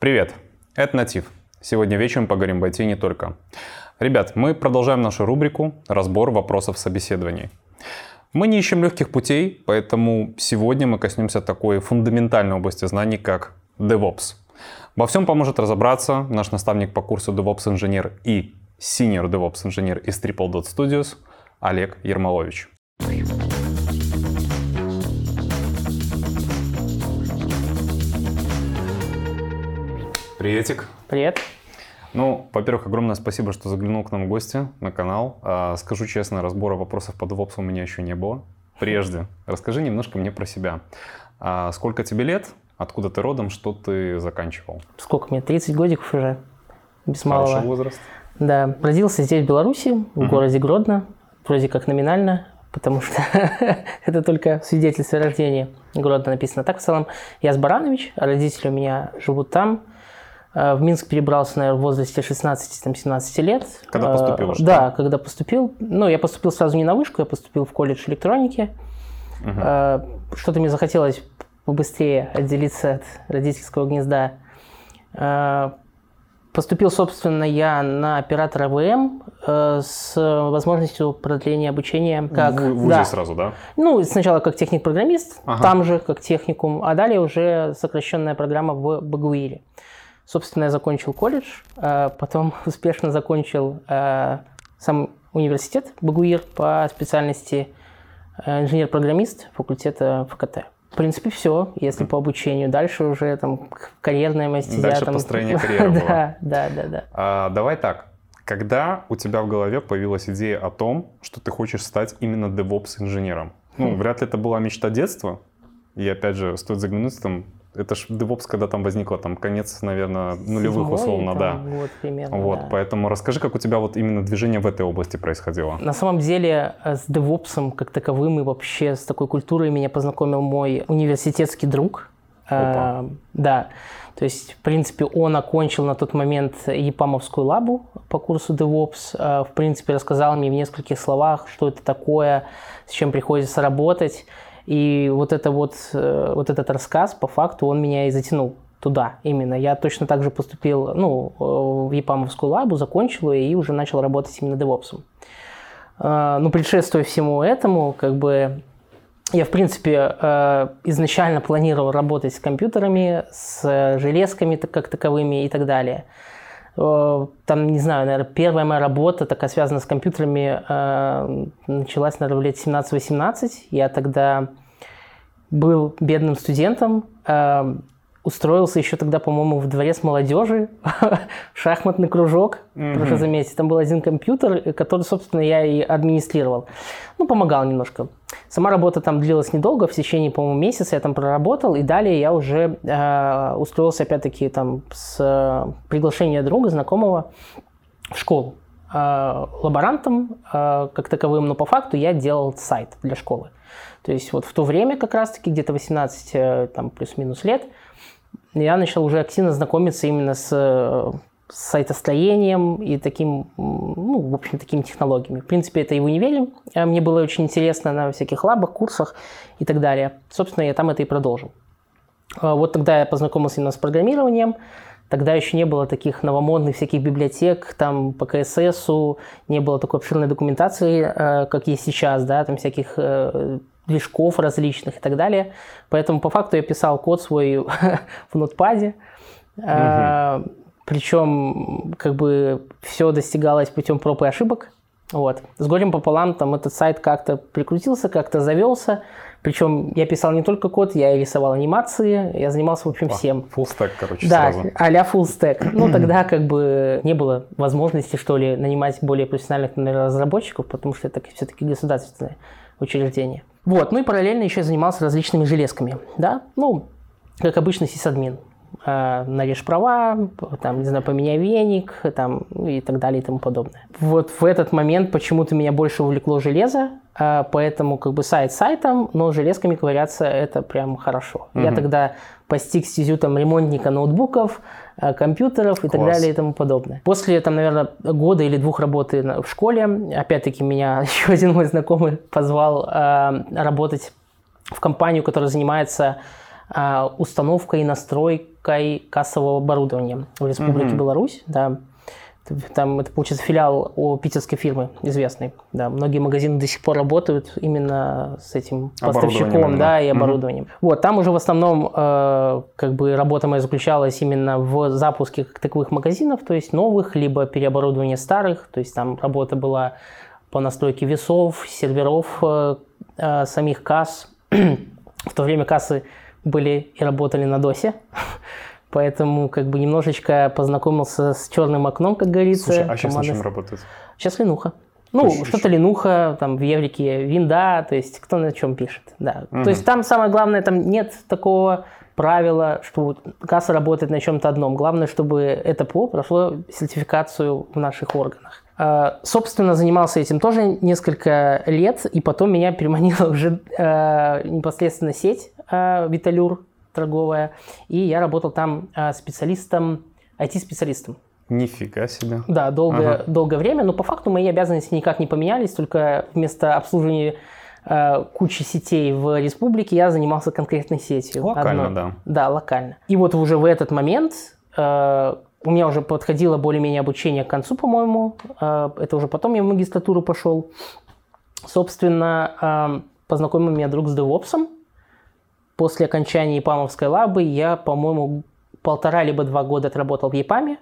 Привет, это Натив. Сегодня вечером поговорим в IT не только. Ребят, мы продолжаем нашу рубрику «Разбор вопросов собеседований». Мы не ищем легких путей, поэтому сегодня мы коснемся такой фундаментальной области знаний, как DevOps. Во всем поможет разобраться наш наставник по курсу DevOps инженер и Senior DevOps инженер из Triple Dot Studios Олег Ермолович. Приветик. Привет. Ну, во-первых, огромное спасибо, что заглянул к нам в гости на канал. А, скажу честно, разбора вопросов по DevOps у меня еще не было. Прежде, расскажи немножко мне про себя. А, сколько тебе лет? Откуда ты родом? Что ты заканчивал? Сколько мне? 30 годиков уже. Без Хороший малого. возраст. Да. Родился здесь, в Беларуси, в Мгм. городе Гродно. Вроде как номинально, потому что это только в свидетельстве о рождении Гродно написано. Так, в целом, я с Баранович, а родители у меня живут там. Э, В Минск перебрался, наверное, в возрасте 16-17 лет. Когда Э, поступил уже, Да, когда поступил. Ну, я поступил сразу не на вышку, я поступил в колледж электроники. Э, Что-то мне захотелось побыстрее отделиться от родительского гнезда. Поступил, собственно, я на оператора ВМ э, с возможностью продления обучения как... В, ВУЗе да. сразу, да? Ну, сначала как техник-программист, Ага. там же как техникум, а далее уже сокращенная программа в БГУИРе. Собственно, я закончил колледж, э, потом успешно закончил э, сам университет БГУИР по специальности э, инженер-программист факультета ФКТ. В принципе, все, если по обучению. Дальше уже там карьерная мастера. Дальше там... построение карьеры было. Да, да, да, да. А, давай так. Когда у тебя в голове появилась идея о том, что ты хочешь стать именно DevOps-инженером? Ну, Хм. вряд ли это была мечта детства. И опять же, стоит заглянуть там, это ж DevOps, когда там возникло, там, конец, наверное, нулевых Седьмой условно, да. там год примерно, Вот, да. поэтому расскажи, как у тебя вот именно движение в этой области происходило. На самом деле э, с DevOps как таковым и вообще с такой культурой меня познакомил мой университетский друг. Опа. Э, Да. То есть, в принципе, он окончил на тот момент ЕПАМовскую лабу по курсу DevOps. Э, В принципе, рассказал мне в нескольких словах, что это такое, с чем приходится работать. И вот, это вот, э, вот этот рассказ, по факту, он меня и затянул туда именно. Я точно так же поступил ну, э, в ЕПАМовскую лабу, закончил ее и уже начал работать именно DevOps. Э, Ну, предшествуя всему этому, как бы я, в принципе, изначально планировал работать с компьютерами, с железками как таковыми и так далее. Э, Там, не знаю, наверное, первая моя работа, такая связана с компьютерами, э, началась, наверное, лет 17-18. Я тогда был бедным студентом, э, устроился еще тогда, по-моему, в дворец молодежи, шахматный кружок, прошу заметить. Там был один компьютер, который, собственно, я и администрировал. Ну, помогал немножко. Сама работа там длилась недолго, в течение, по-моему, месяца я там проработал, и далее я уже э, устроился, опять-таки, там с э, приглашения друга, знакомого, в школу. Э, лаборантом э, как таковым, но по факту я делал сайт для школы. То есть вот в то время как раз-таки, где-то 18 э, там, плюс-минус лет, я начал уже активно знакомиться именно с, э, с сайтостроением и таким, ну, в общем, такими технологиями. В принципе, это и в универе. э, Мне было очень интересно на всяких лабах, курсах и так далее. Собственно, я там это и продолжил. А Вот тогда я познакомился именно с программированием. Тогда еще не было таких новомодных всяких библиотек, там по КССу, не было такой обширной документации, э, как есть сейчас, да, там всяких движков различных и так далее. Поэтому по факту я писал код свой в нотпаде. Э, Причем как бы все достигалось путем проб и ошибок. Вот. С горем пополам там этот сайт как-то прикрутился, как-то завелся. Причем я писал не только код, я и рисовал анимации, я занимался, в общем, всем. Full stack, короче, Да, сразу. а-ля full stack. Ну, тогда как бы не было возможности, что ли, нанимать более профессиональных наверное, разработчиков, потому что это все-таки государственное учреждение. Вот, ну и параллельно еще занимался различными железками, да, ну, как обычно сисадмин. Э, нарежь права, там, не знаю, поменяй веник, там, и так далее и тому подобное. Вот в этот момент почему-то меня больше увлекло железо, э, поэтому как бы сайт сайтом, но железками ковыряться это прям хорошо. Я тогда постиг стезю там ремонтника ноутбуков, э, компьютеров и так Класс. далее и тому подобное. После там, наверное, года или двух работы в школе, опять-таки меня еще один мой знакомый позвал э, работать в компанию, которая занимается а, установкой и настройкой кассового оборудования в Республике Мгм. Беларусь. Да. Там это, получается, филиал у питерской фирмы известной. Да, многие магазины до сих пор работают именно с этим поставщиком, да, и оборудованием. Вот, там уже в основном э, как бы работа моя заключалась именно в запуске как таковых магазинов, то есть новых, либо переоборудование старых, то есть там работа была по настройке весов, серверов, э, э, самих касс. В то время кассы были и работали на досе, поэтому как бы немножечко познакомился с черным окном, как говорится. Слушай, а сейчас на Команда чем работает? Сейчас Ленуха. Ну, Еще- что-то Ленуха, там в Еврике винда, то есть кто на чем пишет, да. Мгм. То есть там самое главное, там нет такого правила, что касса работает на чем-то одном. Главное, чтобы это ПО прошло сертификацию в наших органах. А, Собственно, занимался этим тоже несколько лет, и потом меня переманила уже э, непосредственно сеть э, Виталюр торговая, и я работал там э, специалистом, IT-специалистом. Нифига себе. Да, долгое, Ага. долгое время, но по факту мои обязанности никак не поменялись, только вместо обслуживания э, кучи сетей в республике я занимался конкретной сетью. Локально, одной. да. Да, локально. И вот уже в этот момент э, у меня уже подходило более-менее обучение к концу, по-моему. Э, это уже потом я в магистратуру пошел. Собственно, э, познакомил меня друг с DevOps. После окончания ЕПАМовской лабы я, по-моему, полтора либо два года отработал в ЕПАМе.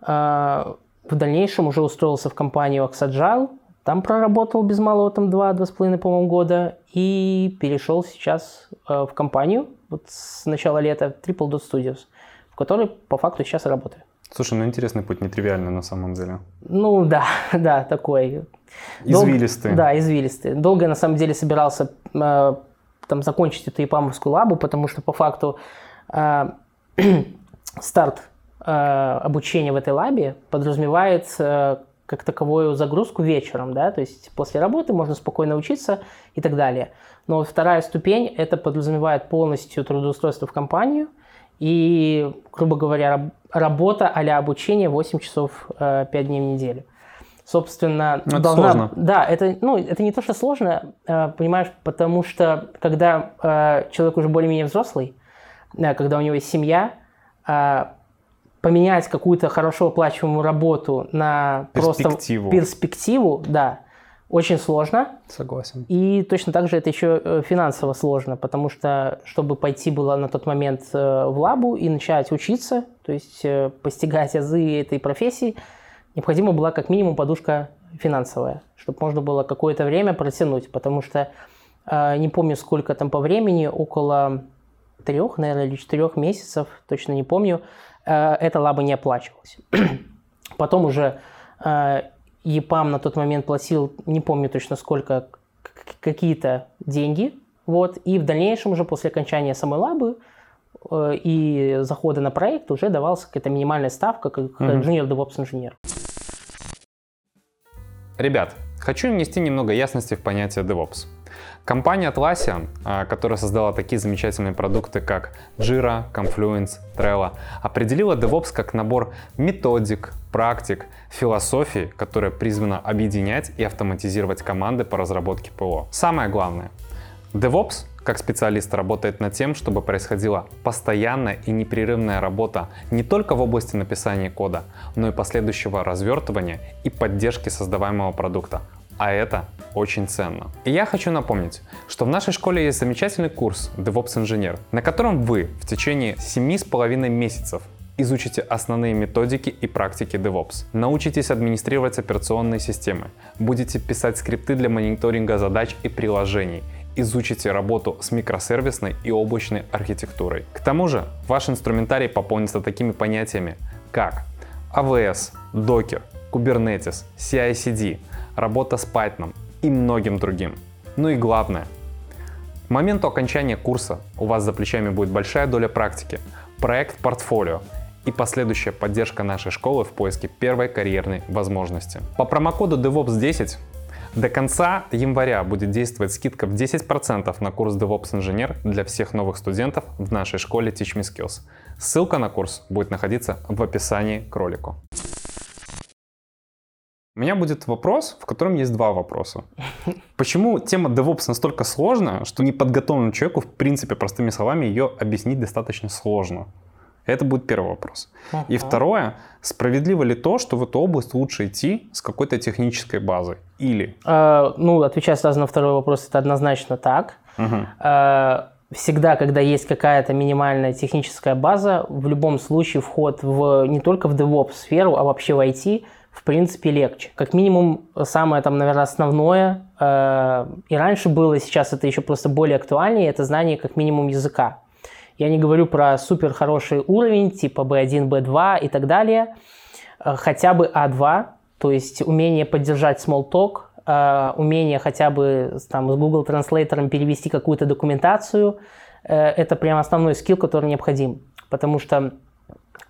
А, В дальнейшем уже устроился в компанию Oxagile. Там проработал без малого там два, два с половиной, по-моему, года. И перешел сейчас э, в компанию вот с начала лета Triple Dot Studios, в которой по факту сейчас и работаю. Слушай, ну интересный путь, нетривиальный на самом деле. Ну да, да, такой. Извилистый. Да, извилистый. Долго я на самом деле собирался э, там закончить эту ИПАМовскую лабу, потому что по факту э, старт э, обучения в этой лабе подразумевает э, как таковую загрузку вечером, да, то есть после работы можно спокойно учиться и так далее. Но вторая ступень это подразумевает полностью трудоустройство в компанию и, грубо говоря, раб- работа а обучение 8 часов э, 5 дней в неделю. Собственно, это сложно. Да, это, ну, это не то, что сложно, э, понимаешь, потому что когда э, человек уже более-менее взрослый, э, когда у него есть семья, поменять какую-то хорошо оплачиваемую работу на Перспективу. просто перспективу, да, очень сложно. Согласен. И точно так же это еще финансово сложно, потому что, чтобы пойти было на тот момент в лабу и начать учиться, то есть постигать азы этой профессии, необходима была как минимум подушка финансовая, чтобы можно было какое-то время протянуть, потому что э, не помню сколько там по времени, около трех, наверное, или четырех месяцев, точно не помню, э, эта лаба не оплачивалась. Потом уже э, ЕПАМ на тот момент платил, не помню точно сколько, какие-то деньги, вот, и в дальнейшем уже после окончания самой лабы и захода на проект уже давалась какая-то минимальная ставка, как Мгм. инженер, DevOps инженер. Ребят, хочу внести немного ясности в понятие DevOps. Компания Atlassian, а, которая создала такие замечательные продукты, как Jira, Confluence, Trello, определила DevOps как набор методик, практик, философий, которая призвана объединять и автоматизировать команды по разработке ПО. Самое главное, DevOps как специалист работает над тем, чтобы происходила постоянная и непрерывная работа не только в области написания кода, но и последующего развертывания и поддержки создаваемого продукта. А это очень ценно. И я хочу напомнить, что в нашей школе есть замечательный курс DevOps Инженер, на котором вы в течение 7,5 месяцев изучите основные методики и практики DevOps, научитесь администрировать операционные системы, будете писать скрипты для мониторинга задач и приложений, изучите работу с микросервисной и облачной архитектурой. К тому же ваш инструментарий пополнится такими понятиями, как AWS, Docker, Kubernetes, CI/CD, работа с Python и многим другим. Ну и главное, к моменту окончания курса у вас за плечами будет большая доля практики, проект портфолио и последующая поддержка нашей школы в поиске первой карьерной возможности. По промокоду DevOps10 до конца января будет действовать скидка в 10% на курс DevOps Инженер для всех новых студентов в нашей школе Teach Me Skills. Ссылка на курс будет находиться в описании к ролику. У меня будет вопрос, в котором есть два вопроса. Почему тема DevOps настолько сложная, что неподготовленному человеку, в принципе, простыми словами, ее объяснить достаточно сложно? Это будет первый вопрос. Uh-huh. И второе, справедливо ли то, что в эту область лучше идти с какой-то технической базой? Или? Uh, ну, отвечая сразу на второй вопрос, это однозначно так. Uh-huh. Uh, всегда, когда есть какая-то минимальная техническая база, в любом случае вход в, не только в DevOps сферу, а вообще в IT, в принципе, легче. Как минимум, самое там, наверное, основное, э, и раньше было, сейчас это еще просто более актуальнее, это знание как минимум языка. Я не говорю про супер хороший уровень, типа B1, B2 и так далее. Э, хотя бы A2, то есть умение поддержать small э, умение хотя бы там, с Google Translator перевести какую-то документацию, э, это прям основной скилл, который необходим. Потому что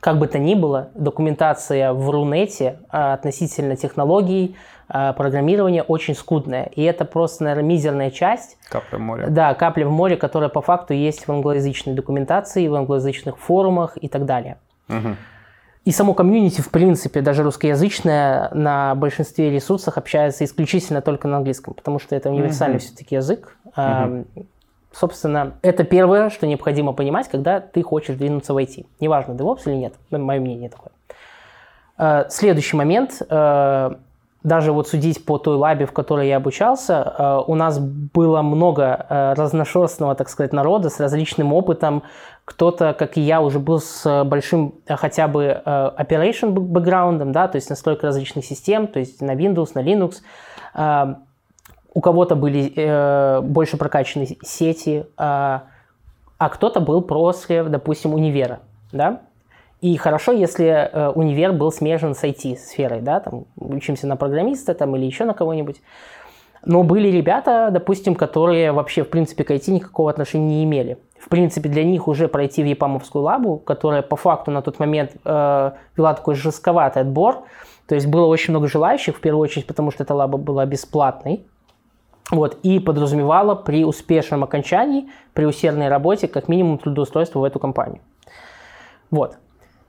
как бы то ни было, документация в Рунете относительно технологий, а, программирование очень скудное. И это просто, наверное, мизерная часть. Капля в море. Да, капля в море, которая по факту есть в англоязычной документации, в англоязычных форумах и так далее. Угу. И само комьюнити, в принципе, даже русскоязычное, на большинстве ресурсов общается исключительно только на английском, потому что это универсальный угу. все-таки язык. Угу. Собственно, это первое, что необходимо понимать, когда ты хочешь двинуться в IT. Неважно, DevOps или нет, мое мнение такое. А, следующий момент а, даже вот судить по той лабе, в которой я обучался, э, у нас было много э, разношерстного, так сказать, народа с различным опытом. Кто-то, как и я, уже был с большим э, хотя бы operation бэкграундом, да, то есть настройка различных систем, то есть на Windows, на Linux. У кого-то были больше прокачанные сети, а кто-то был после, допустим, универа, да, и хорошо, если э, универ был смежен с IT-сферой, да, там учимся на программиста там, или еще на кого-нибудь. Но были ребята, допустим, которые вообще, в принципе, к IT никакого отношения не имели. В принципе, для них уже пройти в Япамовскую лабу, которая по факту на тот момент э, вела такой жестковатый отбор, то есть было очень много желающих, в первую очередь, потому что эта лаба была бесплатной, вот, и подразумевала при успешном окончании, при усердной работе, как минимум трудоустройство в эту компанию. Вот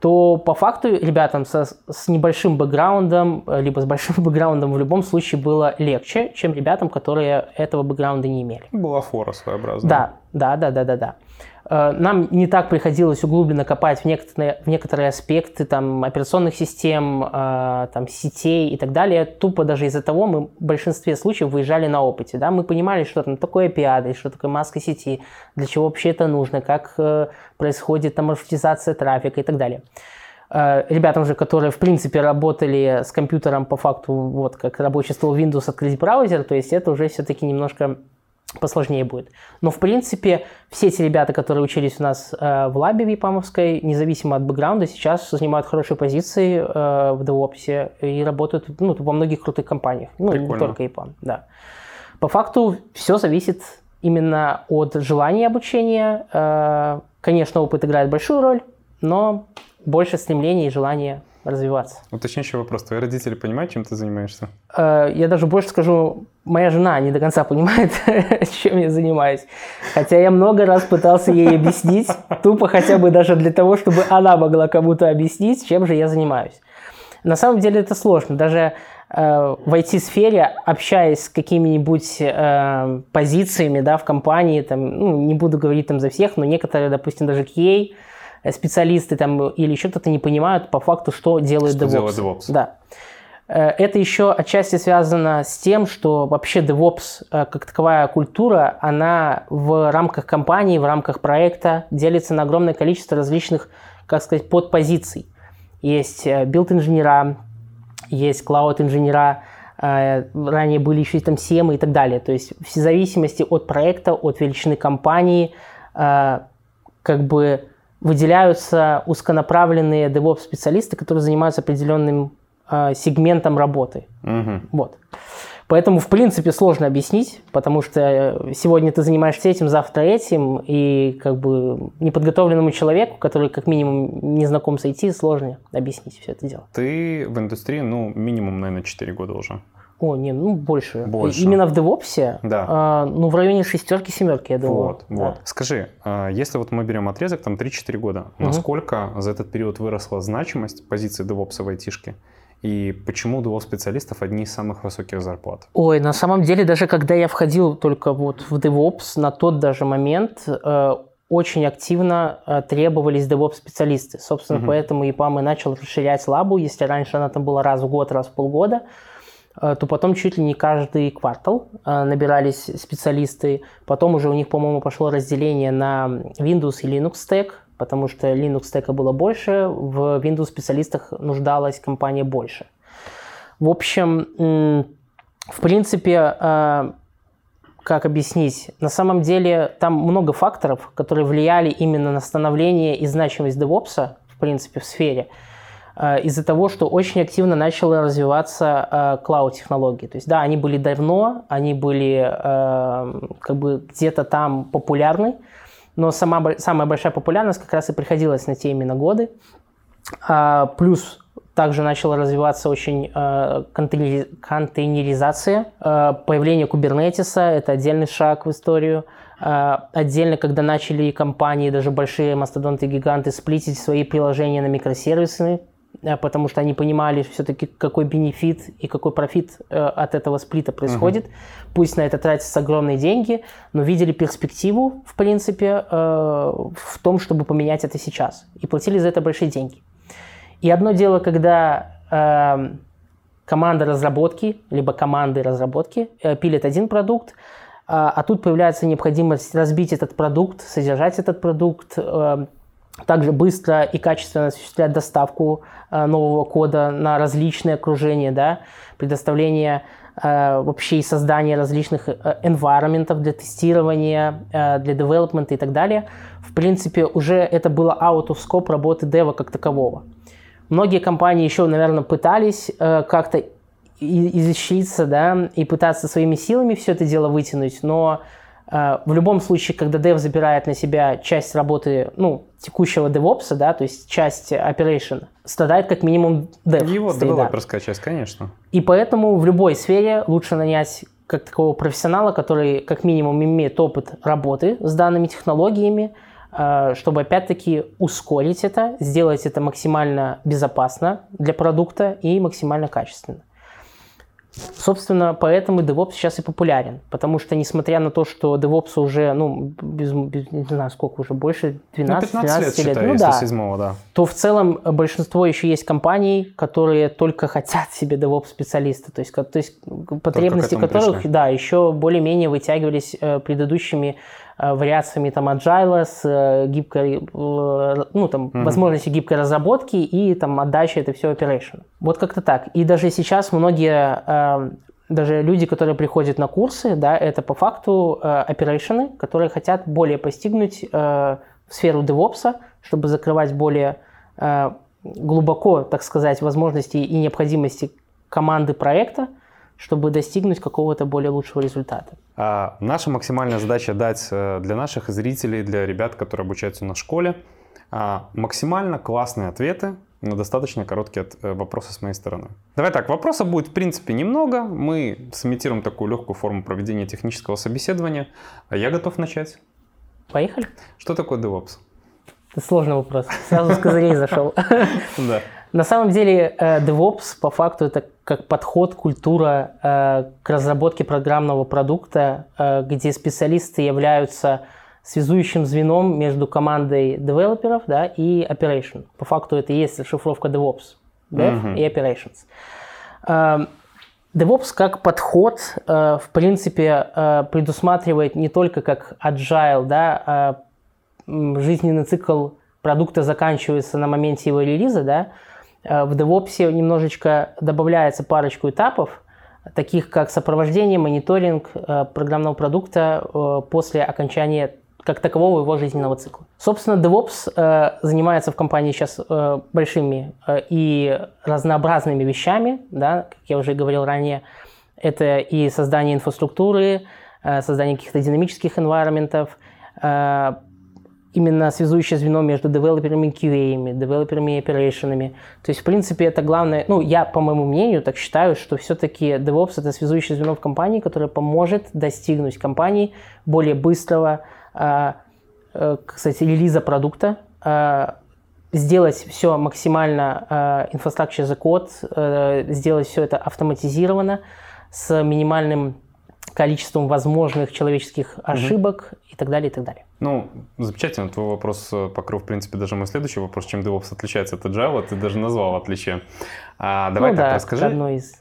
то по факту ребятам со, с небольшим бэкграундом, э, либо с большим бэкграундом в любом случае было легче, чем ребятам, которые этого бэкграунда не имели. Была фора своеобразная. Да, да, да, да, да, да. Э, нам не так приходилось углубленно копать в некоторые, в некоторые аспекты там, операционных систем, э, там, сетей и так далее. Тупо даже из-за того мы в большинстве случаев выезжали на опыте. Да? Мы понимали, что там такое API, что такое маска сети, для чего вообще это нужно, как э, происходит там маршрутизация трафика и так далее ребятам же, которые, в принципе, работали с компьютером по факту, вот, как рабочий стол Windows, открыть браузер, то есть это уже все-таки немножко посложнее будет. Но, в принципе, все эти ребята, которые учились у нас э, в лабе Випамовской, независимо от бэкграунда, сейчас занимают хорошие позиции э, в DevOps и работают ну, во многих крутых компаниях. Ну, Прикольно. не только ИПАМ, да. По факту все зависит именно от желания обучения. Э, конечно, опыт играет большую роль, но больше стремления и желания развиваться. Уточняющий вопрос. Твои родители понимают, чем ты занимаешься? Э, я даже больше скажу, моя жена не до конца понимает, чем я занимаюсь. Хотя я много раз пытался ей объяснить, тупо хотя бы даже для того, чтобы она могла кому-то объяснить, чем же я занимаюсь. На самом деле это сложно. Даже э, в IT-сфере, общаясь с какими-нибудь э, позициями да, в компании, там, ну, не буду говорить там за всех, но некоторые, допустим, даже QA, специалисты там или еще кто-то не понимают по факту, что делает что DevOps. Делает DevOps. Да. Э, это еще отчасти связано с тем, что вообще DevOps э, как таковая культура, она в рамках компании, в рамках проекта делится на огромное количество различных, как сказать, подпозиций. Есть билд-инженера, есть клауд-инженера, ранее были еще и там SEM и так далее. То есть в зависимости от проекта, от величины компании, как бы выделяются узконаправленные DevOps-специалисты, которые занимаются определенным э, сегментом работы. Угу. Вот. Поэтому, в принципе, сложно объяснить, потому что сегодня ты занимаешься этим, завтра этим, и как бы неподготовленному человеку, который как минимум не знаком с IT, сложно объяснить все это дело. Ты в индустрии, ну, минимум, наверное, 4 года уже. О, не, ну больше. больше. Именно в DevOps, да. а, ну в районе шестерки, семерки, я думаю. Вот, да. вот. Скажи, а, если вот мы берем отрезок, там 3-4 года, угу. насколько за этот период выросла значимость позиции DevOps в айтишке? И почему DevOps специалистов одни из самых высоких зарплат? Ой, на самом деле, даже когда я входил только вот в DevOps, на тот даже момент э, очень активно э, требовались DevOps-специалисты. Собственно, угу. поэтому EPAM и начал расширять лабу. Если раньше она там была раз в год, раз в полгода, то потом чуть ли не каждый квартал э, набирались специалисты. Потом уже у них, по-моему, пошло разделение на Windows и Linux Stack, потому что Linux Stack было больше, в Windows специалистах нуждалась компания больше. В общем, в принципе, как объяснить? На самом деле там много факторов, которые влияли именно на становление и значимость DevOps, в принципе, в сфере, э, из-за того, что очень активно начала развиваться клауд-технологии. То есть, да, они были давно, они были э, как бы где-то там популярны, но сама, самая большая популярность как раз и приходилась на те именно годы. А, плюс также начала развиваться очень э, контейнеризация, э, появление кубернетиса, это отдельный шаг в историю. Э, отдельно, когда начали компании, даже большие мастодонты, гиганты, сплитить свои приложения на микросервисы, э, потому что они понимали все-таки, какой бенефит и какой профит э, от этого сплита происходит. Uh-huh. Пусть на это тратятся огромные деньги, но видели перспективу, в принципе, э, в том, чтобы поменять это сейчас. И платили за это большие деньги. И одно дело, когда э, команда разработки, либо команды разработки э, пилят один продукт, э, а тут появляется необходимость разбить этот продукт, содержать этот продукт, э, также быстро и качественно осуществлять доставку э, нового кода на различные окружения, да, предоставление э, вообще и создание различных э, environment для тестирования, э, для development и так далее. В принципе, уже это было out of scope работы дева как такового. Многие компании еще, наверное, пытались э, как-то изощриться, да, и пытаться своими силами все это дело вытянуть, но в любом случае, когда дев забирает на себя часть работы, ну, текущего DevOps, да, то есть часть operation, страдает как минимум dev. Его девелоперская часть, конечно. И поэтому в любой сфере лучше нанять как такого профессионала, который как минимум имеет опыт работы с данными технологиями, Э, чтобы опять-таки ускорить это, сделать это максимально безопасно для продукта и максимально качественно. Собственно, поэтому DevOps сейчас и популярен, потому что, несмотря на то, что DevOps уже, ну, без, без, не знаю, сколько уже, больше 12 ну, 15 лет, лет, ну, да, седьмого, да, то в целом большинство еще есть компаний, которые только хотят себе DevOps-специалиста, то есть, то есть потребности которых, пришли. да, еще более-менее вытягивались э, предыдущими вариациями там agile с э, гибкой, э, ну там mm-hmm. возможностью гибкой разработки и там отдача это все operation. Вот как-то так. И даже сейчас многие даже люди, которые приходят на курсы, да, это по факту оперейшены, которые хотят более постигнуть сферу DevOps, чтобы закрывать более глубоко, так сказать, возможности и необходимости команды проекта, чтобы достигнуть какого-то более лучшего результата. А наша максимальная задача дать э, для наших зрителей, для ребят, которые обучаются на школе, а, максимально классные ответы на достаточно короткие э, вопросы с моей стороны. Давай так, вопросов будет в принципе немного. Мы сымитируем такую легкую форму проведения технического собеседования. А я готов начать. Поехали. Что такое DevOps? Это сложный вопрос. Сразу с козырей зашел. Да. На самом деле э, DevOps по факту это как подход, культура э, к разработке программного продукта, э, где специалисты являются связующим звеном между командой девелоперов да, и operation. По факту это и есть расшифровка DevOps, Dev uh-huh. и Operations. DevOps как подход, в принципе, предусматривает не только как agile, да, жизненный цикл продукта заканчивается на моменте его релиза, да, в DevOps немножечко добавляется парочку этапов, таких как сопровождение, мониторинг э, программного продукта э, после окончания как такового его жизненного цикла. Собственно, DevOps занимается в компании сейчас большими и разнообразными вещами, да, как я уже говорил ранее, это и создание инфраструктуры, создание каких-то динамических environment, именно связующее звено между девелоперами QA, девелоперами и оперейшенами. То есть, в принципе, это главное, ну, я, по моему мнению, так считаю, что все-таки DevOps – это связующее звено в компании, которое поможет достигнуть компании более быстрого, э, э, кстати, релиза продукта, э, сделать все максимально infrastructure as a code, э, сделать все это автоматизированно, с минимальным количеством возможных человеческих ошибок и так далее, и так далее. Ну, замечательно. Твой вопрос э, покрыл, в принципе, даже мой следующий вопрос, чем DevOps отличается от Agile. Ты даже назвал отличие. А, давай ну, так, да, расскажи. Одно из...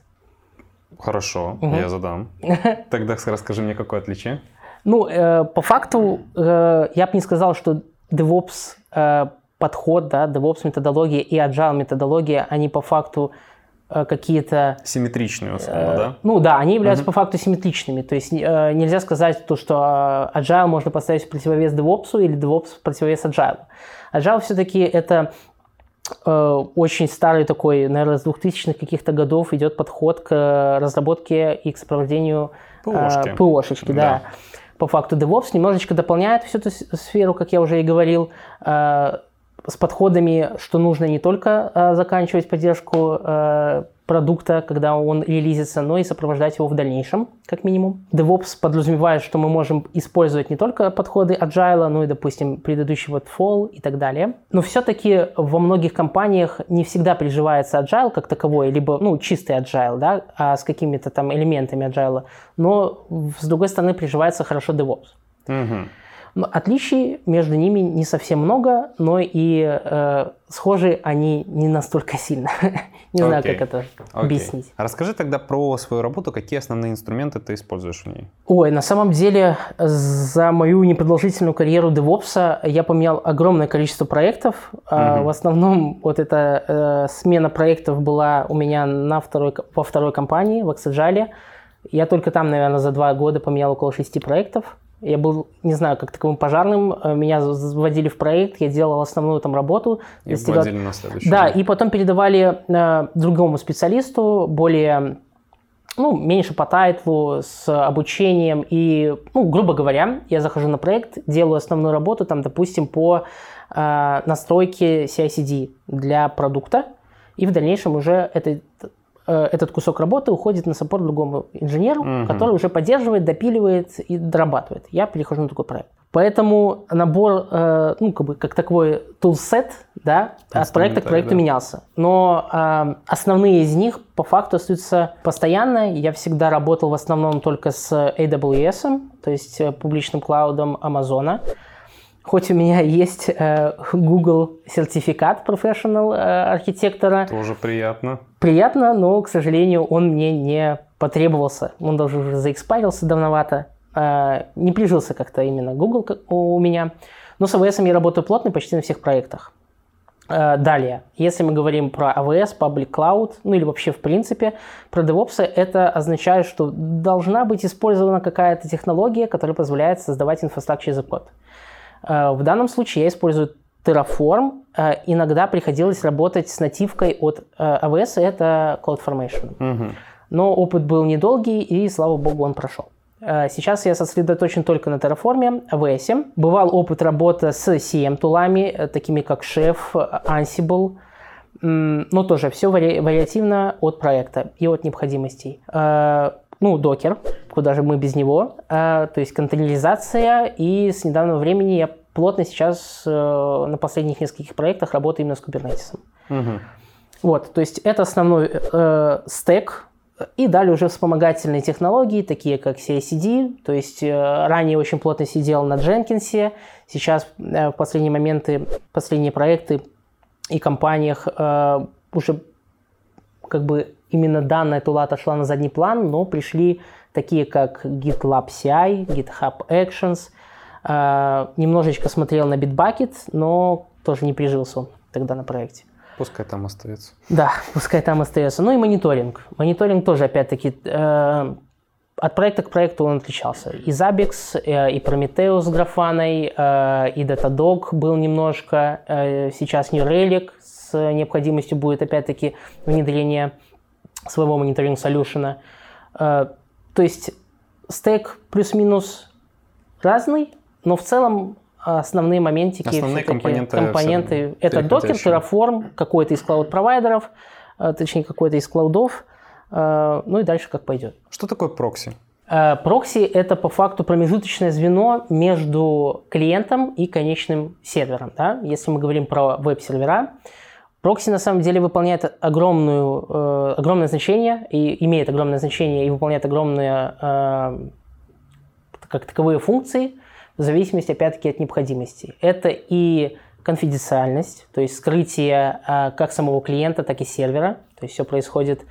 Хорошо, Мгм. я задам. Тогда расскажи мне, какое отличие. Ну, э, по факту, э, я бы не сказал, что DevOps э, подход, да, DevOps методология и Agile методология, они по факту какие-то Симметричные, условно, Э, да? Ну да, они являются по факту симметричными. То есть э, нельзя сказать то, что э, Agile можно поставить в противовес DevOps или DevOps в противовес Agile. Agile все-таки это э, очень старый такой, наверное, с 2000-х каких-то годов идет подход к э, разработке и к сопровождению э, ПОшки. ПОшечки, да. Да. По факту DevOps немножечко дополняет всю эту сферу, как я уже и говорил, э, с подходами, что нужно не только э, заканчивать поддержку э, продукта, когда он релизится, но и сопровождать его в дальнейшем, как минимум. DevOps подразумевает, что мы можем использовать не только подходы Agile, но и, допустим, предыдущий вот Fall и так далее. Но все-таки во многих компаниях не всегда приживается Agile как таковой, либо ну, чистый Agile, да, а с какими-то там элементами Agile, но с другой стороны приживается хорошо DevOps. Мгм. Но отличий между ними не совсем много, но и э, схожи они не настолько сильно. не знаю, как это Окей. объяснить. Расскажи тогда про свою работу, какие основные инструменты ты используешь в ней. Ой, на самом деле за мою непродолжительную карьеру DevOps я поменял огромное количество проектов. Мгм. В основном вот эта э, смена проектов была у меня на второй, во второй компании, в Axagile. Я только там, наверное, за два года поменял около шести проектов. Я был, не знаю, как таковым пожарным. Э, Меня вводили в проект, я делал основную там работу. И достигал- вводили на следующий. Да, и потом передавали э, другому специалисту, более, ну, меньше по тайтлу, с обучением. И, ну, грубо говоря, я захожу на проект, делаю основную работу, там, допустим, по э, настройке CI/CD для продукта, и в дальнейшем уже этот, этот кусок работы уходит на саппорт другому инженеру, Мгм. который уже поддерживает, допиливает и дорабатывает. Я перехожу на такой проект. Поэтому набор, э, ну, как бы, как такой toolset, да, от проекта к проекту да. менялся. Но э, основные из них по факту остаются постоянно. Я всегда работал в основном только с AWS, то есть э, публичным клаудом Амазона. Хоть у меня есть э, Google сертификат профессионал архитектора, Тоже приятно. приятно, но, к сожалению, он мне не потребовался. Он даже уже заэкспарился давновато. Э, Не прижился как-то именно Google у меня. Но с AWS я работаю плотно почти на всех проектах. Э, Далее, если мы говорим про AWS, Public Cloud, ну или вообще в принципе про DevOps, это означает, что должна быть использована какая-то технология, которая позволяет создавать инфраструктуру a code. Э, В данном случае я использую Terraform. Э, Иногда приходилось работать с нативкой от э, AWS, это CloudFormation. Мгм. Но опыт был недолгий, и, слава богу, он прошел. Сейчас я сосредоточен только на Terraform, AWS. Бывал опыт работы с CM-тулами, такими как Chef, Ansible. Но тоже все вари- вариативно от проекта и от необходимостей. Ну, докер, куда же мы без него. Э, То есть контейнеризация, и с недавнего времени я плотно сейчас э, на последних нескольких проектах работаю именно с Kubernetes. Мгм. Вот, то есть это основной э, стек, и далее уже вспомогательные технологии, такие как CI/CD, то есть э, ранее очень плотно сидел на Jenkins, сейчас э, в последние моменты, последние проекты и компаниях э, уже как бы именно данная тула отошла на задний план, но пришли такие как GitLab CI, GitHub Actions, Э, немножечко смотрел на Bitbucket, но тоже не прижился он тогда на проекте. Пускай там остается. Да, пускай там остается. Ну и мониторинг. Мониторинг тоже, опять-таки, э, от проекта к проекту он отличался. И Zabbix, э, и Prometheus с графаной, э, и Datadog был немножко. Э, сейчас New Relic с необходимостью будет, опять-таки, внедрение своего мониторинг солюшена. Э, то есть стек плюс-минус разный, но в целом основные моментики, Основные компоненты компоненты это переходящие. Terraform, какой-то из клауд-провайдеров, э, точнее какой-то из клаудов, э, ну и дальше как пойдет. Что такое прокси? Э, прокси – это по факту промежуточное звено между клиентом и конечным сервером. Да? Если мы говорим про веб-сервера, прокси на самом деле выполняет огромную, э, огромное значение, и имеет огромное значение и выполняет огромные э, как таковые функции в зависимости, опять-таки, от необходимости. Это и конфиденциальность, то есть скрытие э, как самого клиента, так и сервера. То есть все происходит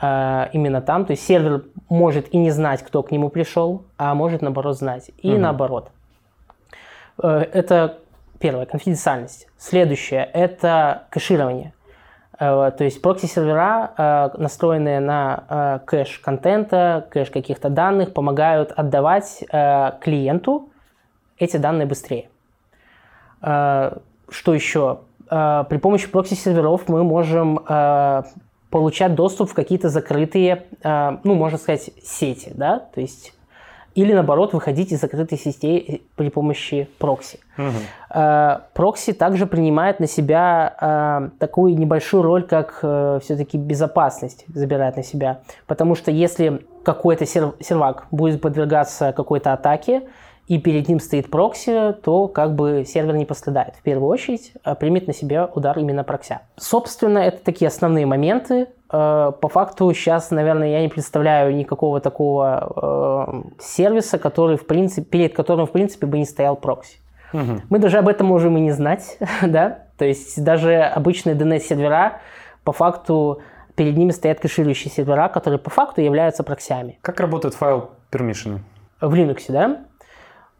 э, именно там. То есть сервер может и не знать, кто к нему пришел, а может наоборот знать. И угу. наоборот. Э, это первое, конфиденциальность. Следующее – это кэширование. Э, то есть прокси-сервера, э, настроенные на э, кэш контента, кэш каких-то данных, помогают отдавать клиенту эти данные быстрее. Что еще? При помощи прокси-серверов мы можем получать доступ в какие-то закрытые, ну, можно сказать, сети, да, то есть или наоборот выходить из закрытой сети при помощи прокси. Угу. Прокси также принимает на себя а, такую небольшую роль, как э, все-таки безопасность забирает на себя. Потому что если какой-то сервак будет подвергаться какой-то атаке, и перед ним стоит прокси, то как бы сервер не пострадает. В первую очередь примет на себя удар именно прокся. Собственно, это такие основные моменты. А, по факту сейчас, наверное, я не представляю никакого такого э, сервиса, который, в принципе, перед которым, в принципе, бы не стоял прокси. Угу. Мы даже об этом можем и не знать, да? То есть даже обычные DNS-сервера по факту перед ними стоят кэширующие сервера, которые по факту являются проксями. Как работает файл permission? В Linux, да?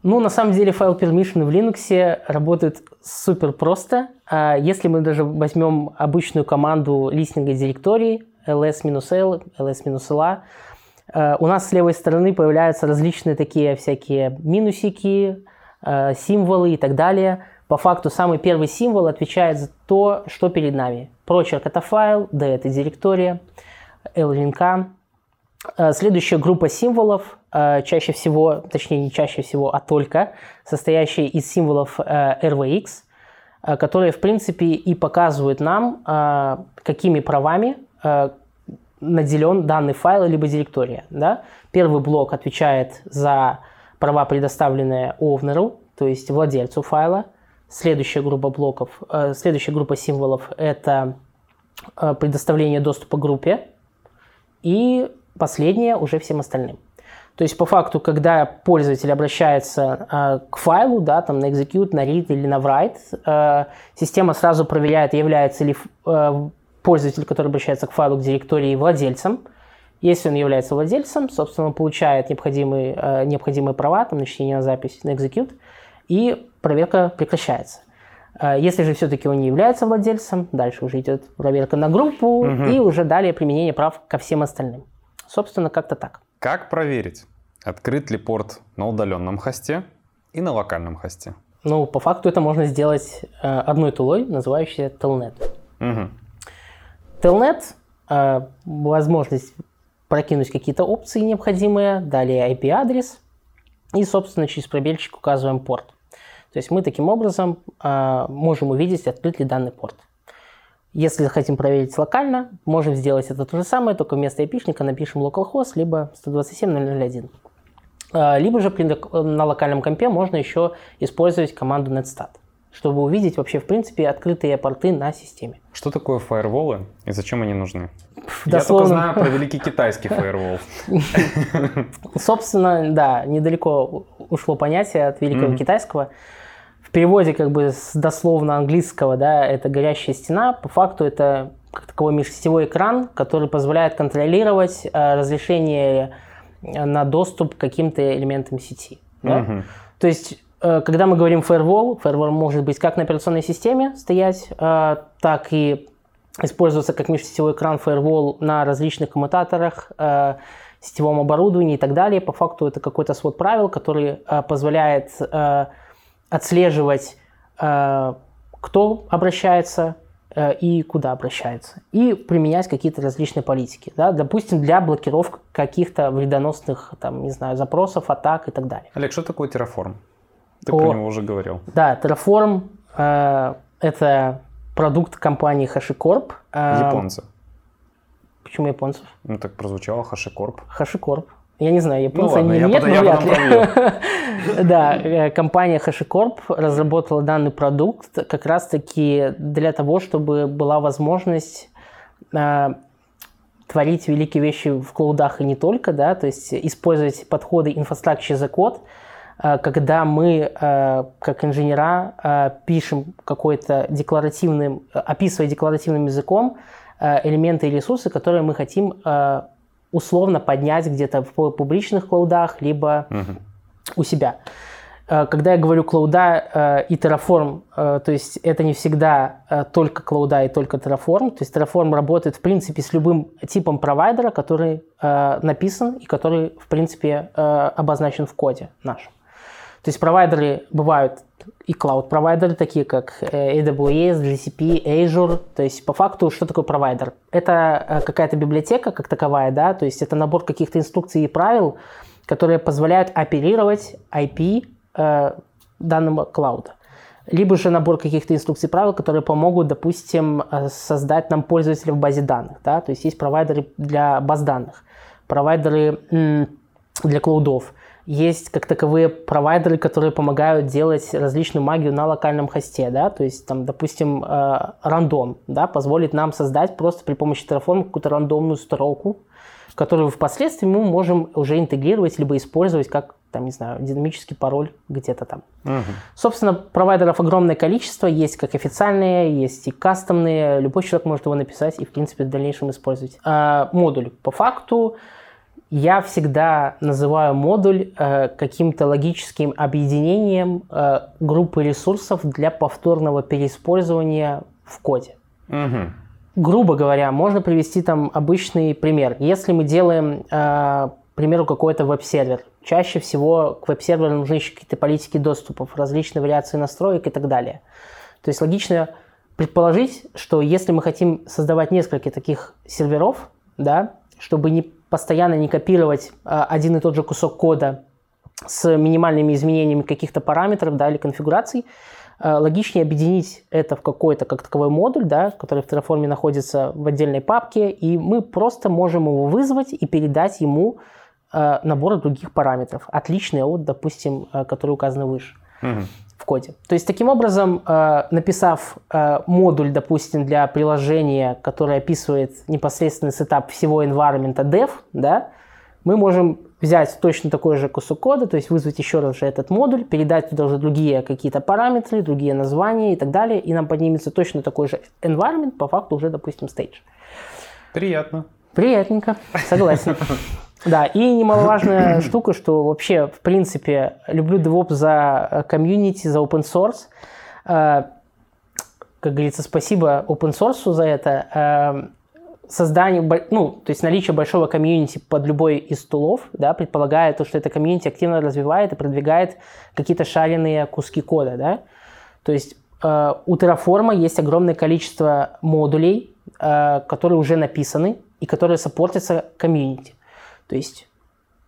Ну, на самом деле, файл permission в Linux работает супер просто. А если мы даже возьмем обычную команду листинга директории ls-l, ls-la, э, у нас с левой стороны появляются различные такие всякие минусики, э, символы и так далее. По факту самый первый символ отвечает за то, что перед нами. Прочерк – это файл, d – это директория, l-линка. Э, следующая группа символов Э, чаще всего, точнее не чаще всего, а только состоящие из символов э, RVX, которые, в принципе, и показывают нам, какими правами наделен данный файл либо директория. Да? Первый блок отвечает за права, предоставленные овнеру, то есть владельцу файла. Следующая группа блоков, следующая группа символов – это предоставление доступа группе. И последнее уже всем остальным. То есть, по факту, когда пользователь обращается э, к файлу, да, там на execute, на read или на write, э, система сразу проверяет, является ли э, пользователь, который обращается к файлу, к директории, владельцем. Если он является владельцем, собственно, он получает необходимые, э, необходимые права, там, на чтение на запись, на execute, и проверка прекращается. Если же все-таки он не является владельцем, дальше уже идет проверка на группу угу. и уже далее применение прав ко всем остальным. Собственно, как-то так. Как проверить, открыт ли порт на удаленном хосте и на локальном хосте? Ну, по факту это можно сделать э, одной тулой, называющейся Telnet. Угу. Telnet э, возможность прокинуть какие-то опции необходимые, далее IP-адрес и, собственно, через пробельчик указываем порт. То есть мы таким образом э, можем увидеть, открыт ли данный порт. Если хотим проверить локально, можем сделать это то же самое, только вместо IP-шника напишем localhost, либо 127.0.0.1. А, либо же на локальном компе можно еще использовать команду netstat, чтобы увидеть вообще, в принципе, открытые порты на системе. Что такое фаерволы и зачем они нужны? Дословно... Я только знаю про великий китайский фаервол. Собственно, да, недалеко ушло понятие от великого китайского в переводе как бы с дословно английского, да, это горящая стена, по факту это как таковой межсетевой экран, который позволяет контролировать э, разрешение э, на доступ к каким-то элементам сети. Да? Угу. То есть, э, когда мы говорим firewall, firewall может быть как на операционной системе стоять, э, так и использоваться как межсетевой экран firewall на различных коммутаторах, э, сетевом оборудовании и так далее. По факту это какой-то свод правил, который э, позволяет э, отслеживать, э, кто обращается э, и куда обращается, и применять какие-то различные политики. Да? Допустим, для блокировки каких-то вредоносных, там, не знаю, запросов, атак и так далее. Олег, что такое Terraform? Ты О, про него уже говорил. Да, Terraform э, это продукт компании HashiCorp. Японцы. Почему японцев? Ну так прозвучало HashiCorp. HashiCorp. Я не знаю, японцы ну, ладно, они нет, но вряд ли. Да, компания HashiCorp разработала данный продукт как раз-таки для того, чтобы была возможность творить великие вещи в клоудах и не только, да, то есть использовать подходы Infrastructure as a Code, э, когда мы, э, как инженера, э, пишем какой-то декларативным, описывая декларативным языком элементы и ресурсы, которые мы хотим условно поднять где-то в публичных клоудах, либо uh-huh. у себя. Э, когда я говорю клауда э, и Terraform, э, то есть это не всегда только клауда и только Terraform. То есть Terraform работает, в принципе, с любым типом провайдера, который написан и который, в принципе, обозначен в коде нашем. То есть провайдеры бывают и клауд-провайдеры, такие как AWS, GCP, Azure. То есть по факту, что такое провайдер? Это какая-то библиотека как таковая, да, то есть это набор каких-то инструкций и правил, которые позволяют оперировать IP э, данного клауда. Либо же набор каких-то инструкций правил, которые помогут, допустим, э, создать нам пользователя в базе данных. Да? То есть есть провайдеры для баз данных, провайдеры для клаудов. Есть как таковые провайдеры, которые помогают делать различную магию на локальном хосте, да, то есть там, допустим, э, рандом, да, позволит нам создать просто при помощи Terraform какую-то рандомную строку, которую впоследствии мы можем уже интегрировать либо использовать как там, не знаю, динамический пароль где-то там. Угу. Собственно, провайдеров огромное количество, есть как официальные, есть и кастомные, любой человек может его написать и, в принципе, в дальнейшем использовать. А, модуль. По факту, я всегда называю модуль э, каким-то логическим объединением э, группы ресурсов для повторного переиспользования в коде. Угу. Грубо говоря, можно привести там обычный пример. Если мы делаем, э, к примеру, какой-то веб-сервер, Чаще всего к веб-серверу нужны еще какие-то политики доступов, различные вариации настроек и так далее. То есть логично предположить, что если мы хотим создавать несколько таких серверов, да, чтобы не постоянно не копировать а, один и тот же кусок кода с минимальными изменениями каких-то параметров да, или конфигураций, а, логичнее объединить это в какой-то как таковой модуль, да, который в Terraform находится в отдельной папке, и мы просто можем его вызвать и передать ему Э, набора других параметров, отличные от, допустим, которые указаны выше угу. В коде. То есть, таким образом, э, написав модуль, допустим, для приложения, который описывает непосредственный сетап всего environment dev, да, мы можем взять точно такой же кусок кода, то есть вызвать еще раз же этот модуль, передать туда уже другие какие-то параметры, другие названия и так далее, и нам поднимется точно такой же environment, по факту уже, допустим, stage. Приятно. Приятненько, согласен. Да, и немаловажная штука, что вообще, в принципе, люблю DevOps за э, комьюнити, за open source. Э, как говорится, спасибо open source за это. Э, создание, ну, то есть наличие большого комьюнити под любой из тулов, да, предполагает то, что это комьюнити активно развивает и продвигает какие-то шаренные куски кода, да. То есть у Terraform есть огромное количество модулей, которые уже написаны и которые саппортятся комьюнити. То есть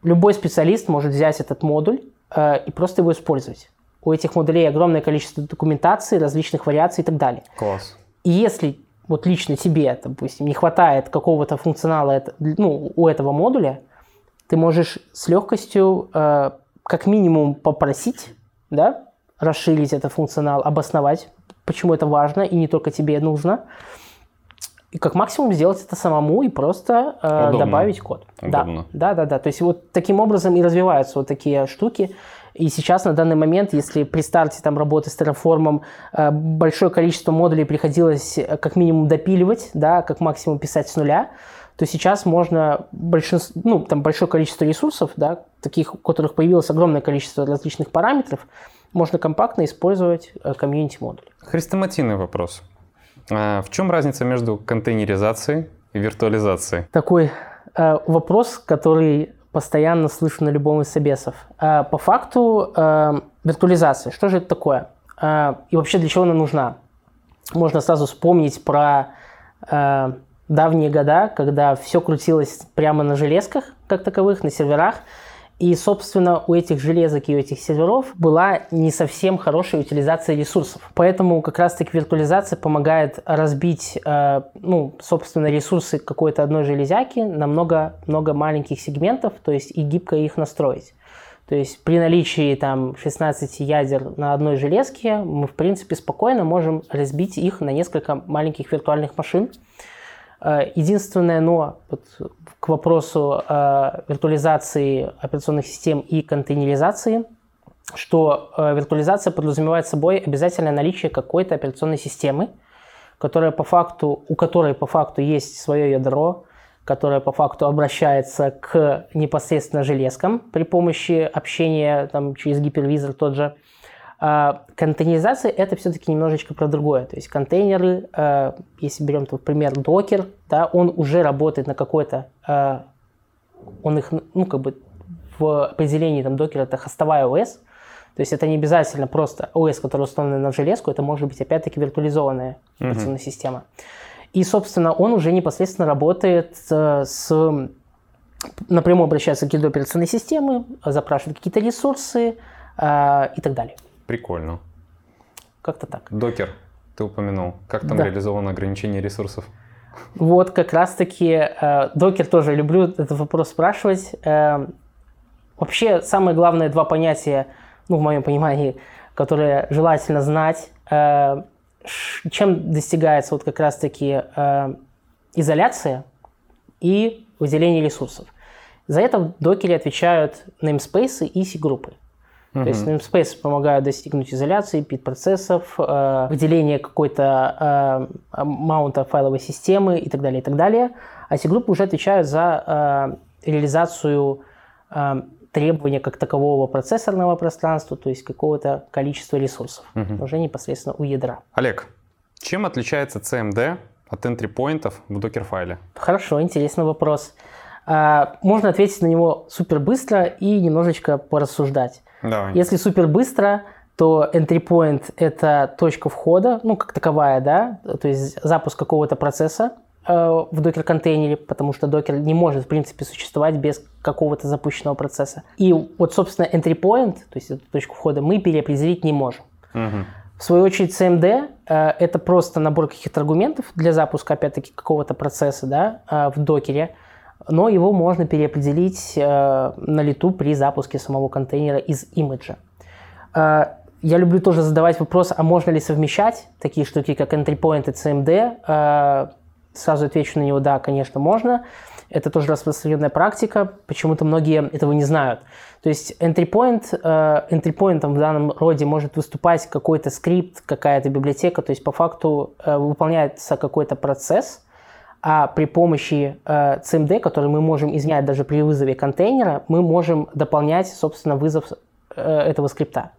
любой специалист может взять этот модуль э, и просто его использовать. У этих модулей огромное количество документации, различных вариаций и так далее. Класс. И если вот лично тебе, допустим, не хватает какого-то функционала ну, у этого модуля, ты можешь с легкостью э, как минимум попросить, да, расширить этот функционал, обосновать, почему это важно и не только тебе нужно, и как максимум сделать это самому и просто э, добавить код. Удобно. Да, да, да, да. То есть вот таким образом и развиваются вот такие штуки. И сейчас на данный момент, если при старте там работы с Terraform э, большое количество модулей приходилось э, как минимум допиливать, да, как максимум писать с нуля, то сейчас можно большинство, ну, там большое количество ресурсов, да, таких, у которых появилось огромное количество различных параметров, можно компактно использовать э, комьюнити модуль. Хрестоматийный вопрос. А в чем разница между контейнеризацией и виртуализацией? Такой э, вопрос, который постоянно слышу на любом из собесов. Э, по факту э, виртуализация, что же это такое? Э, и вообще для чего она нужна? Можно сразу вспомнить про э, давние года, когда все крутилось прямо на железках, как таковых, на серверах, И, собственно, у этих железок и у этих серверов была не совсем хорошая утилизация ресурсов. Поэтому как раз-таки виртуализация помогает разбить, э, ну, собственно, ресурсы какой-то одной железяки на много-много маленьких сегментов, то есть и гибко их настроить. То есть при наличии там 16 ядер на одной железке мы, в принципе, спокойно можем разбить их на несколько маленьких виртуальных машин. Э, единственное но вот, к вопросу э, виртуализации операционных систем и контейнеризации, что э, виртуализация подразумевает собой обязательное наличие какой-то операционной системы, которая по факту, у которой по факту есть свое ядро, которая по факту обращается к непосредственно железкам при помощи общения там, через гипервизор тот же. А контейнеризация это все-таки немножечко про другое. То есть контейнеры, э, если берем, например, докер, да, он уже работает на какой-то, э, он их, ну, как бы в определении там докера это хостовая ОС, то есть это не обязательно просто ОС, который установлен на железку, это может быть опять-таки виртуализованная mm-hmm. операционная система. И, собственно, он уже непосредственно работает э, с напрямую обращается к операционной системы, запрашивает какие-то ресурсы э, и так далее. Прикольно. Как-то так. Докер, ты упомянул. Как там да. реализовано ограничение ресурсов? Вот как раз-таки э, докер тоже люблю этот вопрос спрашивать. Э, вообще самые главные два понятия, ну, в моем понимании, которые желательно знать, э, чем достигается вот как раз-таки э, изоляция и выделение ресурсов. За это в докере отвечают namespace и C-группы. Uh-huh. То есть namespace помогают достигнуть изоляции, пит-процессов, э, выделения какой-то э, маунта файловой системы и так далее, и так далее. А эти группы уже отвечают за э, реализацию э, требования как такового процессорного пространства, то есть какого-то количества ресурсов, uh-huh. уже непосредственно у ядра. Олег, чем отличается CMD от entry-поинтов в докер-файле? Хорошо, интересный вопрос. А, можно ответить на него супер быстро и немножечко порассуждать. Давай. Если супер быстро, то entry point – это точка входа, ну, как таковая, да, то есть запуск какого-то процесса э, в докер-контейнере, потому что докер не может, в принципе, существовать без какого-то запущенного процесса. И вот, собственно, entry point, то есть эту точку входа, мы переопределить не можем. Угу. В свою очередь, CMD э, – это просто набор каких-то аргументов для запуска, опять-таки, какого-то процесса да, э, в докере – но его можно переопределить э, на лету при запуске самого контейнера из имиджа. Э, я люблю тоже задавать вопрос, а можно ли совмещать такие штуки, как entry point и CMD? Э, сразу отвечу на него, да, конечно, можно. Это тоже распространенная практика, почему-то многие этого не знают. То есть entry point, entry point в данном роде может выступать какой-то скрипт, какая-то библиотека, то есть по факту выполняется какой-то процесс – а при помощи э, CMD, который мы можем изменять даже при вызове контейнера, мы можем дополнять, собственно, вызов э, этого скрипта.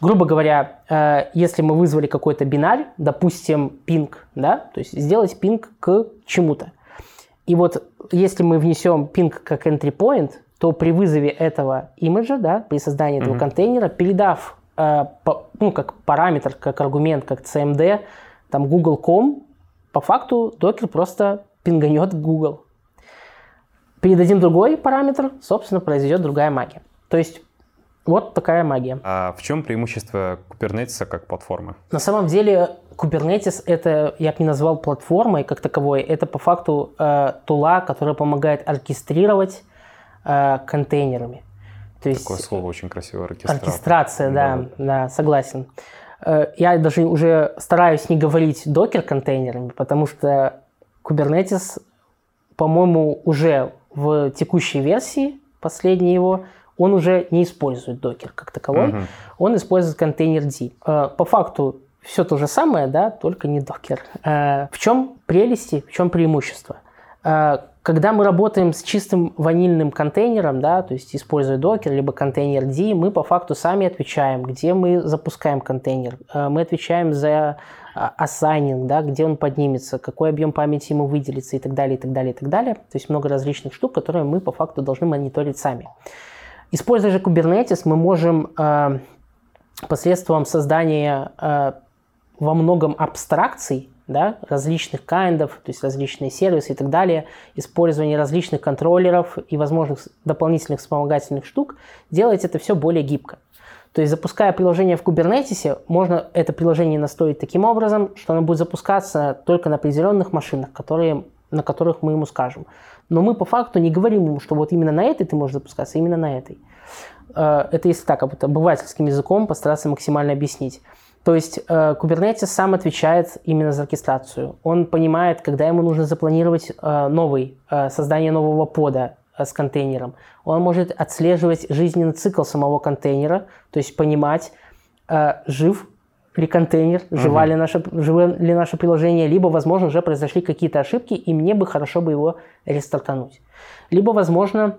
Грубо говоря, э, если мы вызвали какой-то бинарь, допустим, пинг, да, то есть сделать пинг к чему-то. И вот если мы внесем пинг как entry point, то при вызове этого имиджа, да, при создании mm-hmm. этого контейнера, передав э, по, ну, как параметр, как аргумент, как CMD, там google.com, по факту докер просто пинганет Google. Передадим другой параметр, собственно, произойдет другая магия. То есть вот такая магия. А в чем преимущество Kubernetes как платформы? На самом деле Kubernetes это, я бы не назвал платформой как таковой, это по факту э, тула, которая помогает оркестрировать э, контейнерами. То есть, Такое слово очень красивое, оркестрация. Оркестрация, да, да, да, согласен. Э, я даже уже стараюсь не говорить докер-контейнерами, потому что Kubernetes, по-моему, уже в текущей версии, последней его, он уже не использует докер как таковой, uh-huh. он использует контейнер D. Э, по факту все то же самое, да, только не докер. Э, в чем прелести, в чем преимущество? Когда мы работаем с чистым ванильным контейнером, да, то есть используя докер либо контейнер D, мы по факту сами отвечаем, где мы запускаем контейнер. Э, мы отвечаем за ассайнинг, да, где он поднимется, какой объем памяти ему выделится и так далее, и так далее, и так далее. То есть много различных штук, которые мы по факту должны мониторить сами. Используя же Kubernetes, мы можем э, посредством создания э, во многом абстракций да, различных кайндов, то есть различные сервисы и так далее, использование различных контроллеров и возможных дополнительных вспомогательных штук, делать это все более гибко. То есть запуская приложение в Kubernetes, можно это приложение настроить таким образом, что оно будет запускаться только на определенных машинах, которые, на которых мы ему скажем. Но мы по факту не говорим ему, что вот именно на этой ты можешь запускаться, а именно на этой. Э, это если так, обывательским языком постараться максимально объяснить. То есть э, Kubernetes сам отвечает именно за оркестрацию. Он понимает, когда ему нужно запланировать э, новый, создание нового пода с контейнером. Он может отслеживать жизненный цикл самого контейнера, то есть понимать, жив ли контейнер, жива ли наше, живо ли наше приложение, либо, возможно, уже произошли какие-то ошибки, и мне бы хорошо бы его рестартануть. Либо, возможно,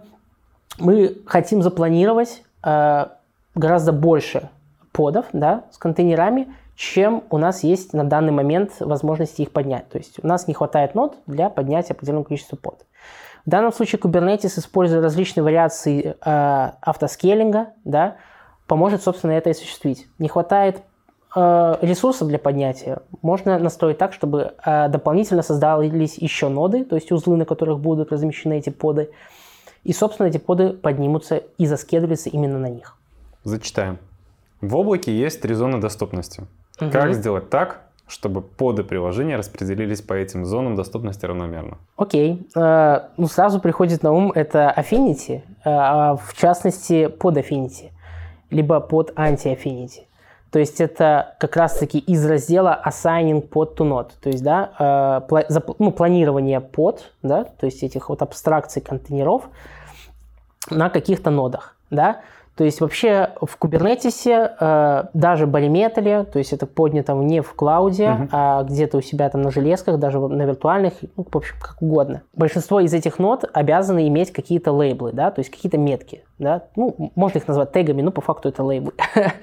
мы хотим запланировать э, гораздо больше подов да, с контейнерами, чем у нас есть на данный момент возможности их поднять. То есть у нас не хватает нод для поднятия определенного количества под. В данном случае Kubernetes, используя различные вариации э, автоскейлинга, да, поможет, собственно, это осуществить. Не хватает э, ресурсов для поднятия, можно настроить так, чтобы э, дополнительно создались еще ноды, то есть узлы, на которых будут размещены эти поды, и, собственно, эти поды поднимутся и заскедулятся именно на них. Зачитаем. В облаке есть три зоны доступности. Угу. Как сделать так, чтобы поды приложения распределились по этим зонам доступности равномерно? Окей. Э, ну, сразу приходит на ум это Affinity, э, а в частности под Affinity, либо под anti-Affinity. То есть это как раз-таки из раздела assigning pod to node. То есть, да, э, ну, планирование под, да, то есть этих вот абстракций контейнеров на каких-то нодах, да. То есть вообще в Kubernetes э, даже бариметрия, то есть это поднято не в клауде, uh-huh. а где-то у себя там на железках, даже на виртуальных, ну, в общем, как угодно. Большинство из этих нод обязаны иметь какие-то лейблы, да, то есть какие-то метки, да. Ну, можно их назвать тегами, но по факту это лейблы.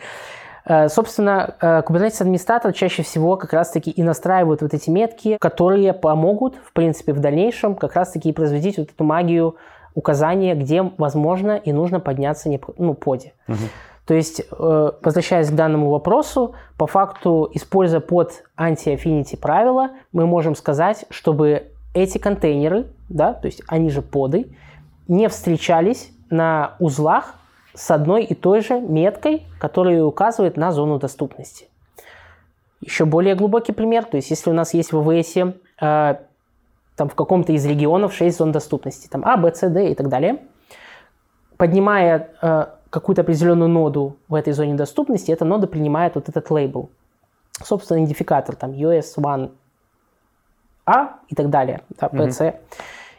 Э, собственно, э, Kubernetes администратор чаще всего как раз-таки и настраивает вот эти метки, которые помогут, в принципе, в дальнейшем как раз-таки и производить вот эту магию указания, где возможно и нужно подняться ну, поде. Угу. То есть, э, возвращаясь к данному вопросу, по факту, используя под anti-affinity правила, мы можем сказать, чтобы эти контейнеры, да, то есть они же поды, не встречались на узлах, с одной и той же меткой, которая указывает на зону доступности. Еще более глубокий пример, то есть если у нас есть в ВВС э, там в каком-то из регионов 6 зон доступности, там А, Б, С, Д и так далее, поднимая э, какую-то определенную ноду в этой зоне доступности, эта нода принимает вот этот лейбл, собственно, идентификатор, там US1A и так далее, да, PC. Mm-hmm.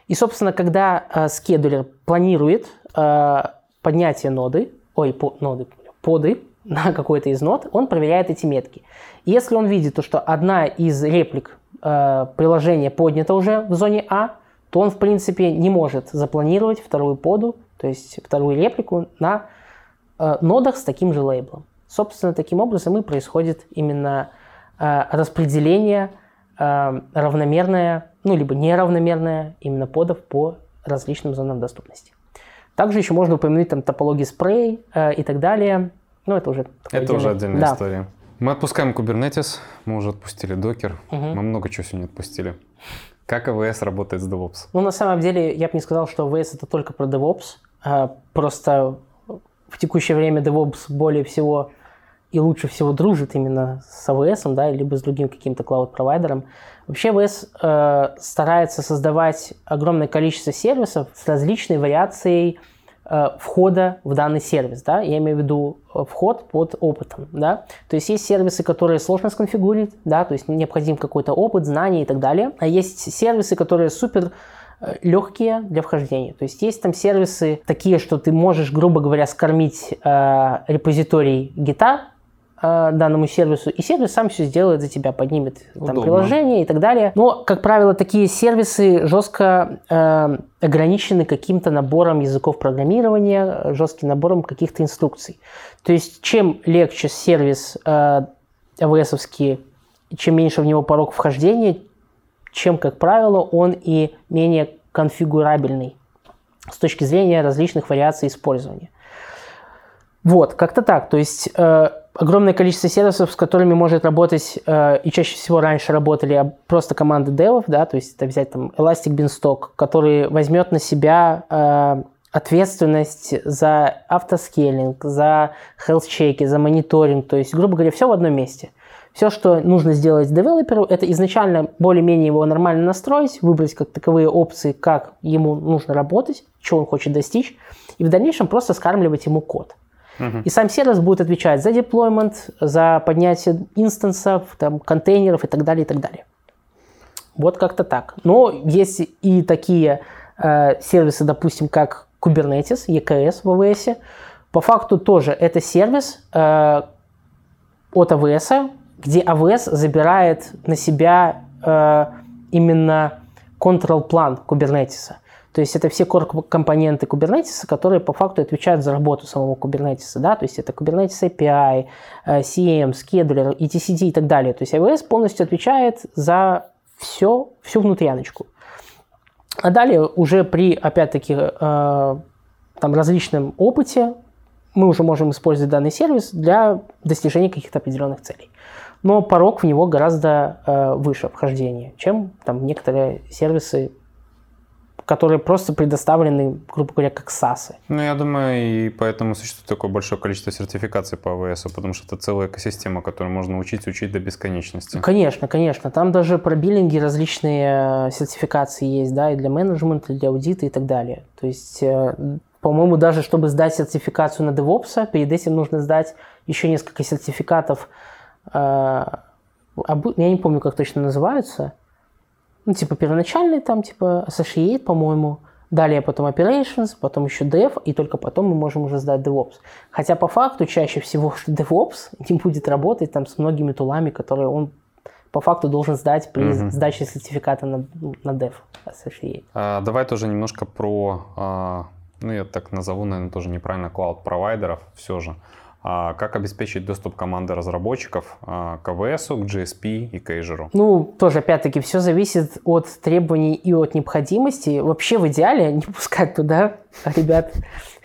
И, собственно, когда э, скедулер планирует э, поднятие ноды, ой, по, ноды, поды на какой-то из нод, он проверяет эти метки. Если он видит, то, что одна из реплик э, приложения поднята уже в зоне А, то он, в принципе, не может запланировать вторую поду, то есть вторую реплику на э, нодах с таким же лейблом. Собственно, таким образом и происходит именно э, распределение э, равномерное, ну, либо неравномерное именно подов по различным зонам доступности. Также еще можно упомянуть там топологии спрей э, и так далее. Ну, это уже... Это уже отдельная да. история. Мы отпускаем Kubernetes, мы уже отпустили Docker, угу. мы много чего сегодня отпустили. Как AWS работает с DevOps? Ну, на самом деле, я бы не сказал, что AWS это только про DevOps. А просто в текущее время DevOps более всего и лучше всего дружит именно с AWS, да, либо с другим каким-то клауд-провайдером. Вообще AWS э, старается создавать огромное количество сервисов с различной вариацией входа в данный сервис, да, я имею в виду э, вход под опытом, да, то есть есть сервисы, которые сложно сконфигурить, да, то есть необходим какой-то опыт, знания и так далее, а есть сервисы, которые супер э, легкие для вхождения. То есть есть там сервисы такие, что ты можешь, грубо говоря, скормить э, репозиторий гита, Э, данному сервису, и сервис сам все сделает за тебя, поднимет там, приложение и так далее. Но, как правило, такие сервисы жестко э, ограничены каким-то набором языков программирования, жестким набором каких-то инструкций. То есть, чем легче сервис э, AWS, чем меньше в него порог вхождения, чем, как правило, он и менее конфигурабельный с точки зрения различных вариаций использования. Вот, как-то так. То есть э, огромное количество сервисов, с которыми может работать, э, и чаще всего раньше работали а просто команды девов, да, то есть это взять там Elastic Beanstalk, который возьмет на себя э, ответственность за автоскейлинг, за health-чеки, за мониторинг, то есть, грубо говоря, все в одном месте. Все, что нужно сделать девелоперу, это изначально более-менее его нормально настроить, выбрать как таковые опции, как ему нужно работать, чего он хочет достичь, и в дальнейшем просто скармливать ему код. И сам сервис будет отвечать за deployment, за поднятие инстансов, там, контейнеров и так далее, и так далее. Вот как-то так. Но есть и такие э, сервисы, допустим, как Kubernetes, EKS в AWS. По факту тоже это сервис э, от AWS, где AWS забирает на себя э, именно control план Kubernetes. То есть это все компоненты Kubernetes, которые по факту отвечают за работу самого Kubernetes. Да? То есть это Kubernetes API, CM, Scheduler, etcd и так далее. То есть AWS полностью отвечает за все, всю внутряночку. А далее уже при, опять-таки, э, там, различном опыте мы уже можем использовать данный сервис для достижения каких-то определенных целей. Но порог в него гораздо э, выше вхождения, чем там некоторые сервисы которые просто предоставлены, грубо говоря, как САСы. Ну, я думаю, и поэтому существует такое большое количество сертификаций по АВС, потому что это целая экосистема, которую можно учить, учить до бесконечности. Конечно, конечно. Там даже про биллинги различные э, сертификации есть, да, и для менеджмента, и для аудита и так далее. То есть, э, по-моему, даже чтобы сдать сертификацию на DevOps, перед этим нужно сдать еще несколько сертификатов. Э, я не помню, как точно называются, ну, типа, первоначальный там, типа, Associate, по-моему, далее потом Operations, потом еще Dev, и только потом мы можем уже сдать DevOps. Хотя по факту чаще всего что DevOps не будет работать там с многими тулами, которые он по факту должен сдать при угу. сдаче сертификата на, на Dev Associate. А, давай тоже немножко про, а, ну я так назову, наверное, тоже неправильно, клауд-провайдеров все же. А как обеспечить доступ команды разработчиков а, к AWS, к GSP и к Azure? Ну, тоже, опять-таки, все зависит от требований и от необходимости. Вообще, в идеале, не пускать туда ребят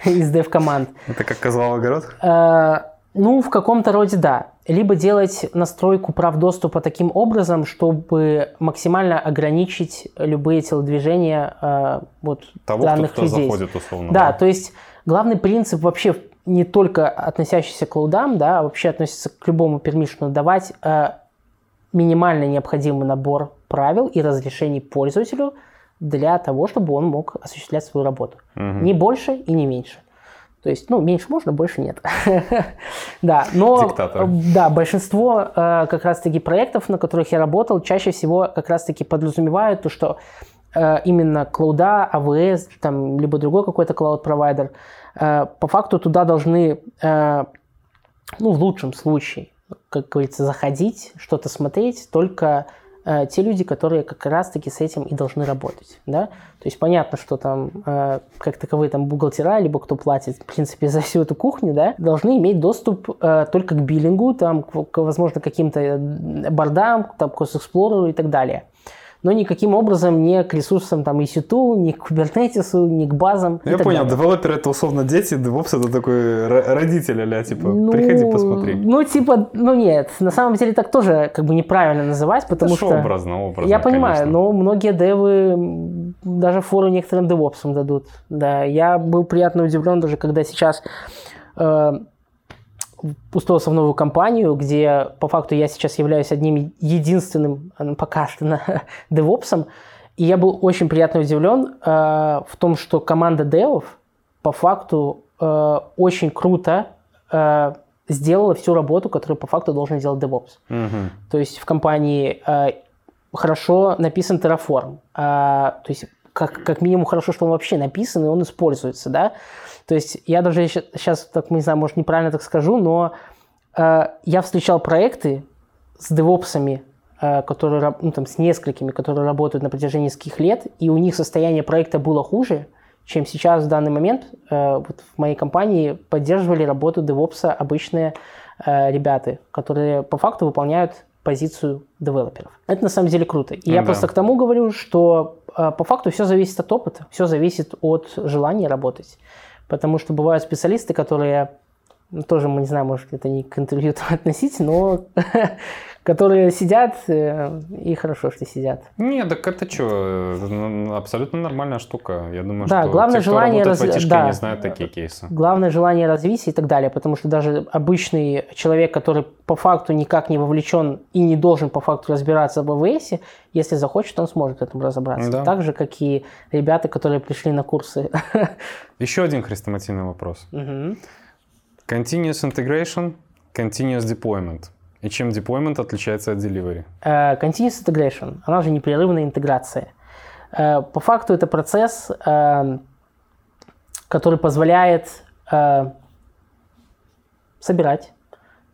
из dev-команд. Это как козлов огород? А, ну, в каком-то роде да. Либо делать настройку прав доступа таким образом, чтобы максимально ограничить любые телодвижения э, вот, Того, данных кто, кто людей. заходит, условно. Да, да, то есть главный принцип вообще не только относящийся к клаудам, да, а вообще относится к любому пермишну, давать э, минимально необходимый набор правил и разрешений пользователю для того, чтобы он мог осуществлять свою работу. Угу. Не больше и не меньше. То есть, ну, меньше можно, больше нет. да, но Диктатор. да, большинство э, как раз-таки проектов, на которых я работал, чаще всего как раз-таки подразумевают то, что э, именно клауда, AWS, там, либо другой какой-то клауд-провайдер – по факту туда должны, э, ну, в лучшем случае, как говорится, заходить, что-то смотреть только э, те люди, которые как раз-таки с этим и должны работать, да. То есть понятно, что там как таковые там бухгалтера, либо кто платит, в принципе, за всю эту кухню, да, должны иметь доступ только к биллингу, там, к, возможно, каким-то бордам, там, к Explorer и так далее но никаким образом не к ресурсам там EC2, ни к Kubernetes, ни к базам. Я понял, далее. девелопер это условно дети, DevOps это такой родитель, а типа, ну, приходи посмотри. Ну, типа, ну нет, на самом деле так тоже как бы неправильно называть, потому это что... образно, образно, Я понимаю, конечно. но многие девы даже фору некоторым девопсам дадут. Да, я был приятно удивлен даже, когда сейчас э, устроился в новую компанию, где по факту я сейчас являюсь одним единственным пока что девопсом, и я был очень приятно удивлен э, в том, что команда девов по факту э, очень круто э, сделала всю работу, которую по факту должен делать DevOps. Угу. То есть в компании э, хорошо написан Terraform, э, то есть как, как минимум хорошо, что он вообще написан и он используется, да. То есть я даже сейчас, так не знаю, может неправильно так скажу, но э, я встречал проекты с девопсами, э, которые, ну, там, с несколькими, которые работают на протяжении нескольких лет, и у них состояние проекта было хуже, чем сейчас в данный момент э, вот в моей компании поддерживали работу девопса обычные э, ребята, которые по факту выполняют позицию девелоперов. Это на самом деле круто. И ну, я да. просто к тому говорю, что э, по факту все зависит от опыта, все зависит от желания работать. Потому что бывают специалисты, которые ну, тоже, мы не знаю, может, это не к интервью относить, но которые сидят, э, и хорошо, что сидят. Не, так это что, абсолютно нормальная штука. Я думаю, да, что главное те, кто желание работает раз... в айтишке, да. не знают такие кейсы. Главное желание развития и так далее, потому что даже обычный человек, который по факту никак не вовлечен и не должен по факту разбираться в АВС, если захочет, он сможет в этом разобраться. Да. Так же, как и ребята, которые пришли на курсы. Еще один хрестоматийный вопрос. Мгм. Continuous integration, continuous deployment. И чем deployment отличается от delivery? Э, Continuous integration, она же непрерывная интеграция. Э, По факту это процесс, э, который позволяет собирать,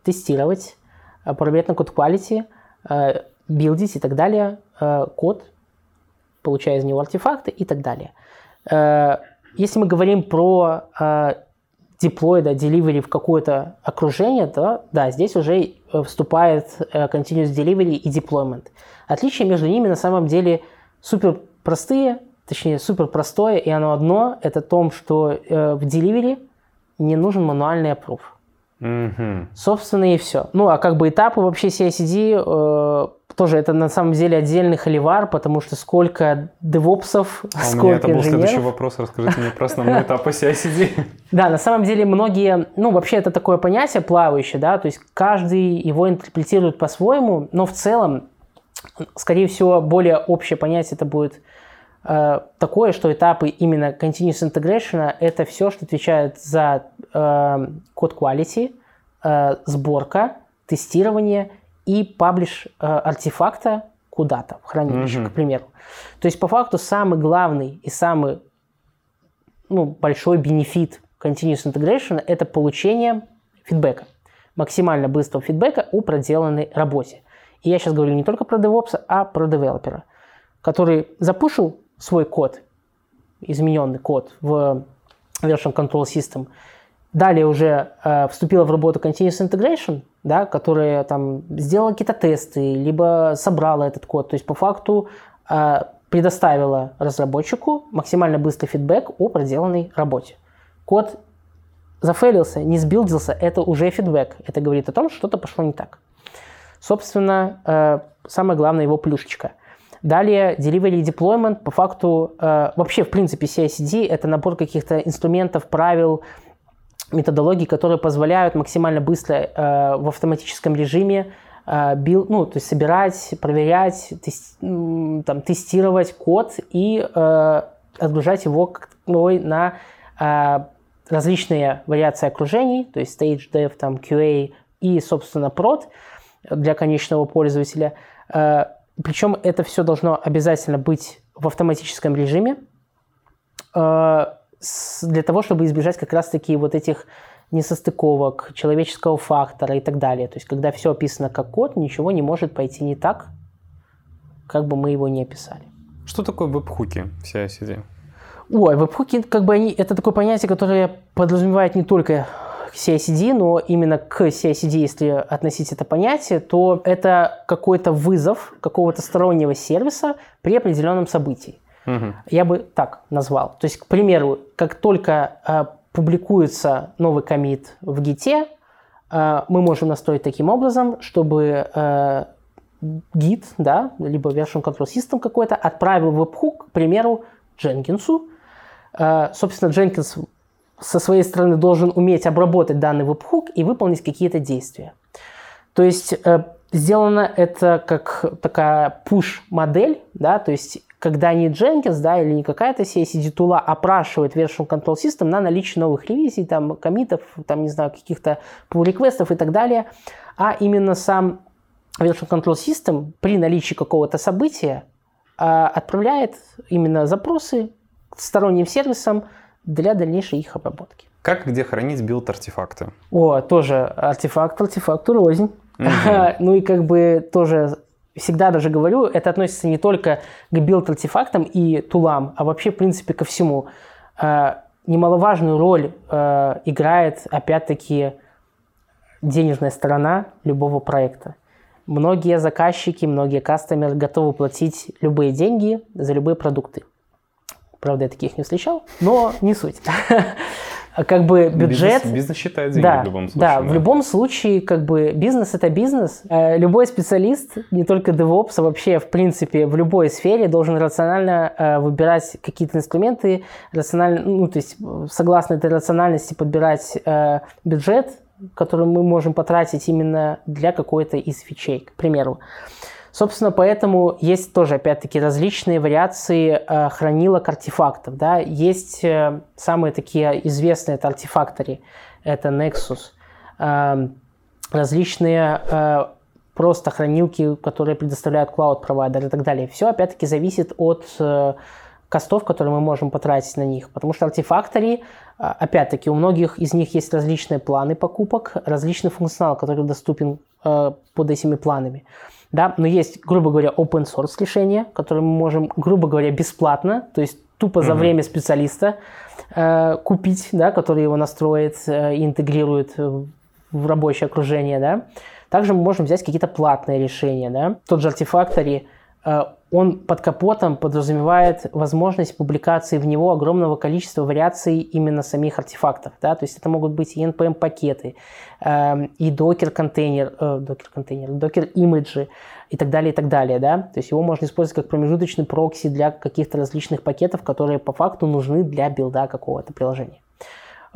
тестировать, проверять на код quality, билдить и так далее код, получая из него артефакты и так далее. Если мы говорим про deploy, да, delivery в какое-то окружение, то да, здесь уже вступает э, continuous delivery и deployment. Отличия между ними на самом деле супер простые, точнее супер простое, и оно одно, это том, что э, в delivery не нужен мануальный approve. Мгм. Собственно, и все. Ну, а как бы этапы вообще CI/CD э, тоже это на самом деле отдельный холивар, потому что сколько девопсов, А у меня сколько это был следующий вопрос. Расскажите мне про основной этап CI/CD. Да, на самом деле многие, ну вообще это такое понятие плавающее, да, то есть каждый его интерпретирует по-своему, но в целом, скорее всего, более общее понятие это будет э, такое, что этапы именно continuous integration это все, что отвечает за э, код quality, э, сборка, тестирование и паблиш э, артефакта куда-то в хранилище, Мгм. к примеру. То есть по факту самый главный и самый ну, большой бенефит Continuous Integration – это получение фидбэка, максимально быстрого фидбэка о проделанной работе. И я сейчас говорю не только про DevOps, а про девелопера, который запушил свой код, измененный код в Version Control System, далее уже э, вступила в работу Continuous Integration, да, которая там сделала какие-то тесты, либо собрала этот код. То есть по факту э, предоставила разработчику максимально быстрый фидбэк о проделанной работе. Код зафейлился, не сбилдился, это уже фидбэк. Это говорит о том, что что-то пошло не так. Собственно, э, самое главное его плюшечка. Далее, delivery deployment, по факту, э, вообще, в принципе, CI/CD – это набор каких-то инструментов, правил, методологий, которые позволяют максимально быстро э, в автоматическом режиме э, бил, ну, то есть собирать, проверять, тес- м, там, тестировать код и э, отгружать его как таковой на э, различные вариации окружений, то есть Stage Dev, там, QA и, собственно, prod для конечного пользователя. Э, Причем это все должно обязательно быть в автоматическом режиме, э, для того, чтобы избежать как раз-таки вот этих несостыковок, человеческого фактора и так далее. То есть, когда все описано как код, ничего не может пойти не так, как бы мы его не описали. Что такое веб-хуки в CI/CD? Ой, веб-хуки, как бы они, это такое понятие, которое подразумевает не только CI/CD, но именно к CI/CD, если относить это понятие, то это какой-то вызов какого-то стороннего сервиса при определенном событии. Я бы так назвал. То есть, к примеру, как только э, публикуется новый комит в гите, э, мы можем настроить таким образом, чтобы э, гид, да, либо version control system какой-то отправил веб-хук, к примеру, Дженкинсу. Э, собственно, Дженкинс со своей стороны должен уметь обработать данный веб-хук и выполнить какие-то действия. То есть э, сделано это как такая push-модель, да, то есть когда не Jenkins, да, или не какая-то CI/CD тула опрашивает version control system на наличие новых ревизий, там, комитов, там, не знаю, каких-то pull реквестов и так далее, а именно сам version control system при наличии какого-то события а, отправляет именно запросы к сторонним сервисам для дальнейшей их обработки. Как где хранить билд-артефакты? О, тоже артефакт, артефакту рознь. Мгм. Ну и как бы тоже всегда даже говорю, это относится не только к билд-артефактам и тулам, а вообще, в принципе, ко всему. Э, Немаловажную роль э, играет, опять-таки, денежная сторона любого проекта. Многие заказчики, многие кастомеры готовы платить любые деньги за любые продукты. Правда, я таких не встречал, но не суть. как бы бюджет... Бизнес, бизнес считает деньги да, в любом случае. Да, в любом случае, как бы бизнес это бизнес. Э, Любой специалист, не только DevOps, а вообще, в принципе, в любой сфере должен рационально э, выбирать какие-то инструменты, рационально, ну, то есть согласно этой рациональности подбирать э, бюджет, который мы можем потратить именно для какой-то из фичей, к примеру. Собственно, поэтому есть тоже, опять-таки, различные вариации э, хранилок артефактов. Да? Есть э, самые такие известные это артефактори, это Nexus, э, различные э, просто хранилки, которые предоставляют cloud-провайдер и так далее. Все, опять-таки, зависит от э, костов, которые мы можем потратить на них. Потому что артефактори, а, опять-таки, у многих из них есть различные планы покупок, различный функционал, который доступен э, под этими планами. Да? Но есть, грубо говоря, open source решения, которые мы можем, грубо говоря, бесплатно, то есть тупо за время специалиста э, купить, да, который его настроит э, и интегрирует в рабочее окружение. Да? Также мы можем взять какие-то платные решения. Да? Тот же Artifactory, он под капотом подразумевает возможность публикации в него огромного количества вариаций именно самих артефактов. Да? То есть это могут быть и NPM-пакеты, э, и Docker-контейнер, э, Docker-контейнер, Docker- image и и так далее, и так далее. Да? То есть его можно использовать как промежуточный прокси для каких-то различных пакетов, которые по факту нужны для билда какого-то приложения.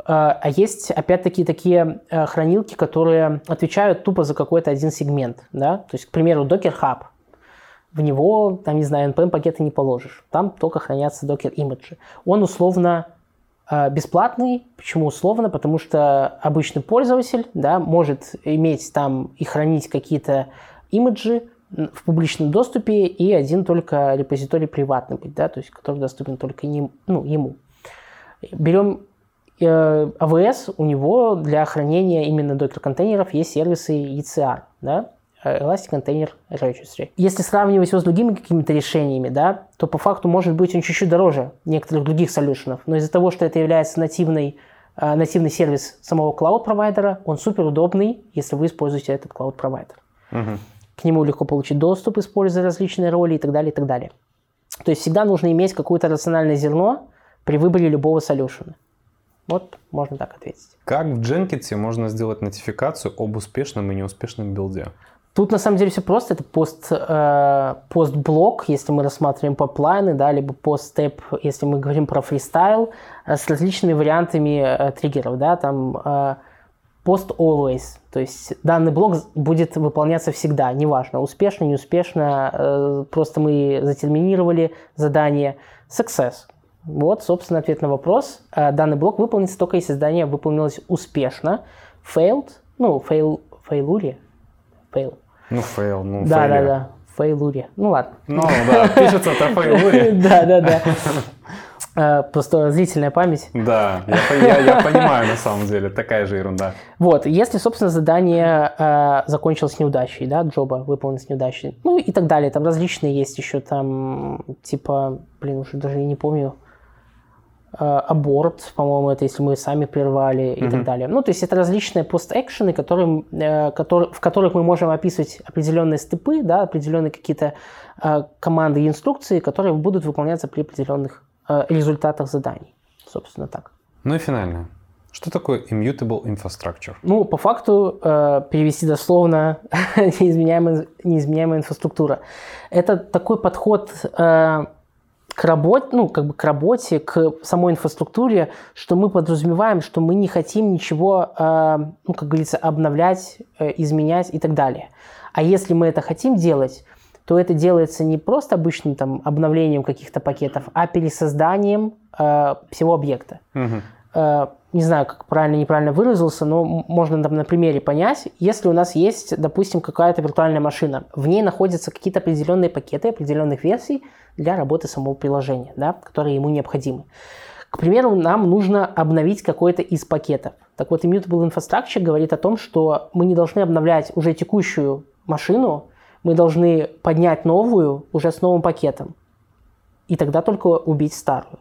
А есть, опять-таки, такие хранилки, которые отвечают тупо за какой-то один сегмент. Да? То есть, к примеру, Docker Hub. В него, там, не знаю, NPM-пакеты не положишь. Там только хранятся Docker имиджи. Он условно бесплатный. Почему условно? Потому что обычный пользователь да, может иметь там и хранить какие-то имиджи в публичном доступе и один только репозиторий приватный быть, да, то есть который доступен только ним, ну, ему. Берем AWS, у него для хранения именно докер-контейнеров есть сервисы ECR, да, Elastic Container Registry. Если сравнивать его с другими какими-то решениями, да, то по факту может быть он чуть-чуть дороже некоторых других солюшенов, но из-за того, что это является нативной, нативный сервис самого cloud -провайдера, он супер удобный, если вы используете этот cloud -провайдер. Мгм. К нему легко получить доступ, используя различные роли и так далее, и так далее. То есть всегда нужно иметь какое-то рациональное зерно при выборе любого solution а. Вот можно так ответить. Как в Jenkins можно сделать нотификацию об успешном и неуспешном билде? Тут на самом деле все просто. Это post, э, post -блок, если мы рассматриваем пайплайны, да, либо post step, если мы говорим про фристайл, э, с различными вариантами э, триггеров. Да, там э, post always, то есть данный блок будет выполняться всегда, неважно, успешно, неуспешно, э, просто мы затерминировали задание success. Вот, собственно, ответ на вопрос. Э, Данный блок выполнится только если задание выполнилось успешно. Failed, ну, fail, failure, fail. Ну, фейл, ну, Да, да, failure. да, failure. Ну ладно. Ну, да, пишется это фейлуре. Да, да, да. Э, Просто зрительная память. Да, я, я- я понимаю на самом деле, такая же ерунда. Вот, если, собственно, задание э, закончилось неудачей, да, джоба выполнилось неудачей, ну и так далее, там различные есть еще там, типа, блин, уже даже и не помню, аборт, по-моему, это если мы сами прервали и так далее. Ну, то есть это различные пост-экшены, которые, э, которые, в которых мы можем описывать определенные степы, да, определенные какие-то э, команды и инструкции, которые будут выполняться при определенных э, результатах заданий. Собственно, так. Ну и финальное. Что такое immutable infrastructure? Ну, по факту, э, перевести дословно, неизменяемая, неизменяемая инфраструктура. Это такой подход э, к работе, ну, как бы к работе, к самой инфраструктуре, что мы подразумеваем, что мы не хотим ничего, э, ну, как говорится, обновлять, э, изменять и так далее. А если мы это хотим делать, то это делается не просто обычным там обновлением каких-то пакетов, а пересозданием э, всего объекта Мгм. Э, не знаю, как правильно, неправильно выразился, но можно там на примере понять. Если у нас есть, допустим, какая-то виртуальная машина, в ней находятся какие-то определенные пакеты определенных версий для работы самого приложения, да, которые ему необходимы. К примеру, нам нужно обновить какой-то из пакетов. Так вот, Immutable Infrastructure говорит о том, что мы не должны обновлять уже текущую машину, мы должны поднять новую уже с новым пакетом. И тогда только убить старую.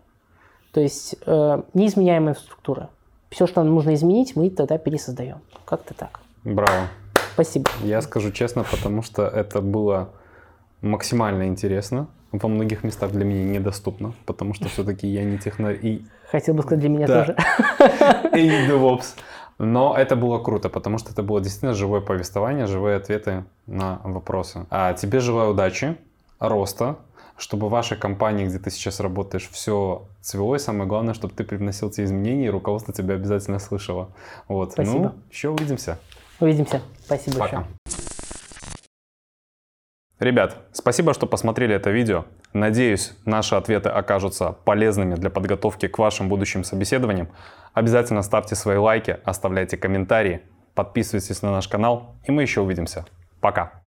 То есть э, неизменяемая структура. Все, что нам нужно изменить, мы тогда пересоздаем. Как-то так. Браво. Спасибо. Я скажу честно, потому что это было максимально интересно. во многих местах для меня недоступна, потому что все-таки я не техно... И... Хотел бы сказать, для меня Да. тоже. и DevOps. Но это было круто, потому что это было действительно живое повествование, живые ответы на вопросы. А тебе желаю удачи, роста, чтобы в вашей компании, где ты сейчас работаешь, все цвело, и самое главное, чтобы ты привносил те изменения, и руководство тебя обязательно слышало. Вот. Спасибо. Ну, еще увидимся. Увидимся. Спасибо большое. Пока. Ребят, спасибо, что посмотрели это видео. Надеюсь, наши ответы окажутся полезными для подготовки к вашим будущим собеседованиям. Обязательно ставьте свои лайки, оставляйте комментарии, подписывайтесь на наш канал, и мы еще увидимся. Пока!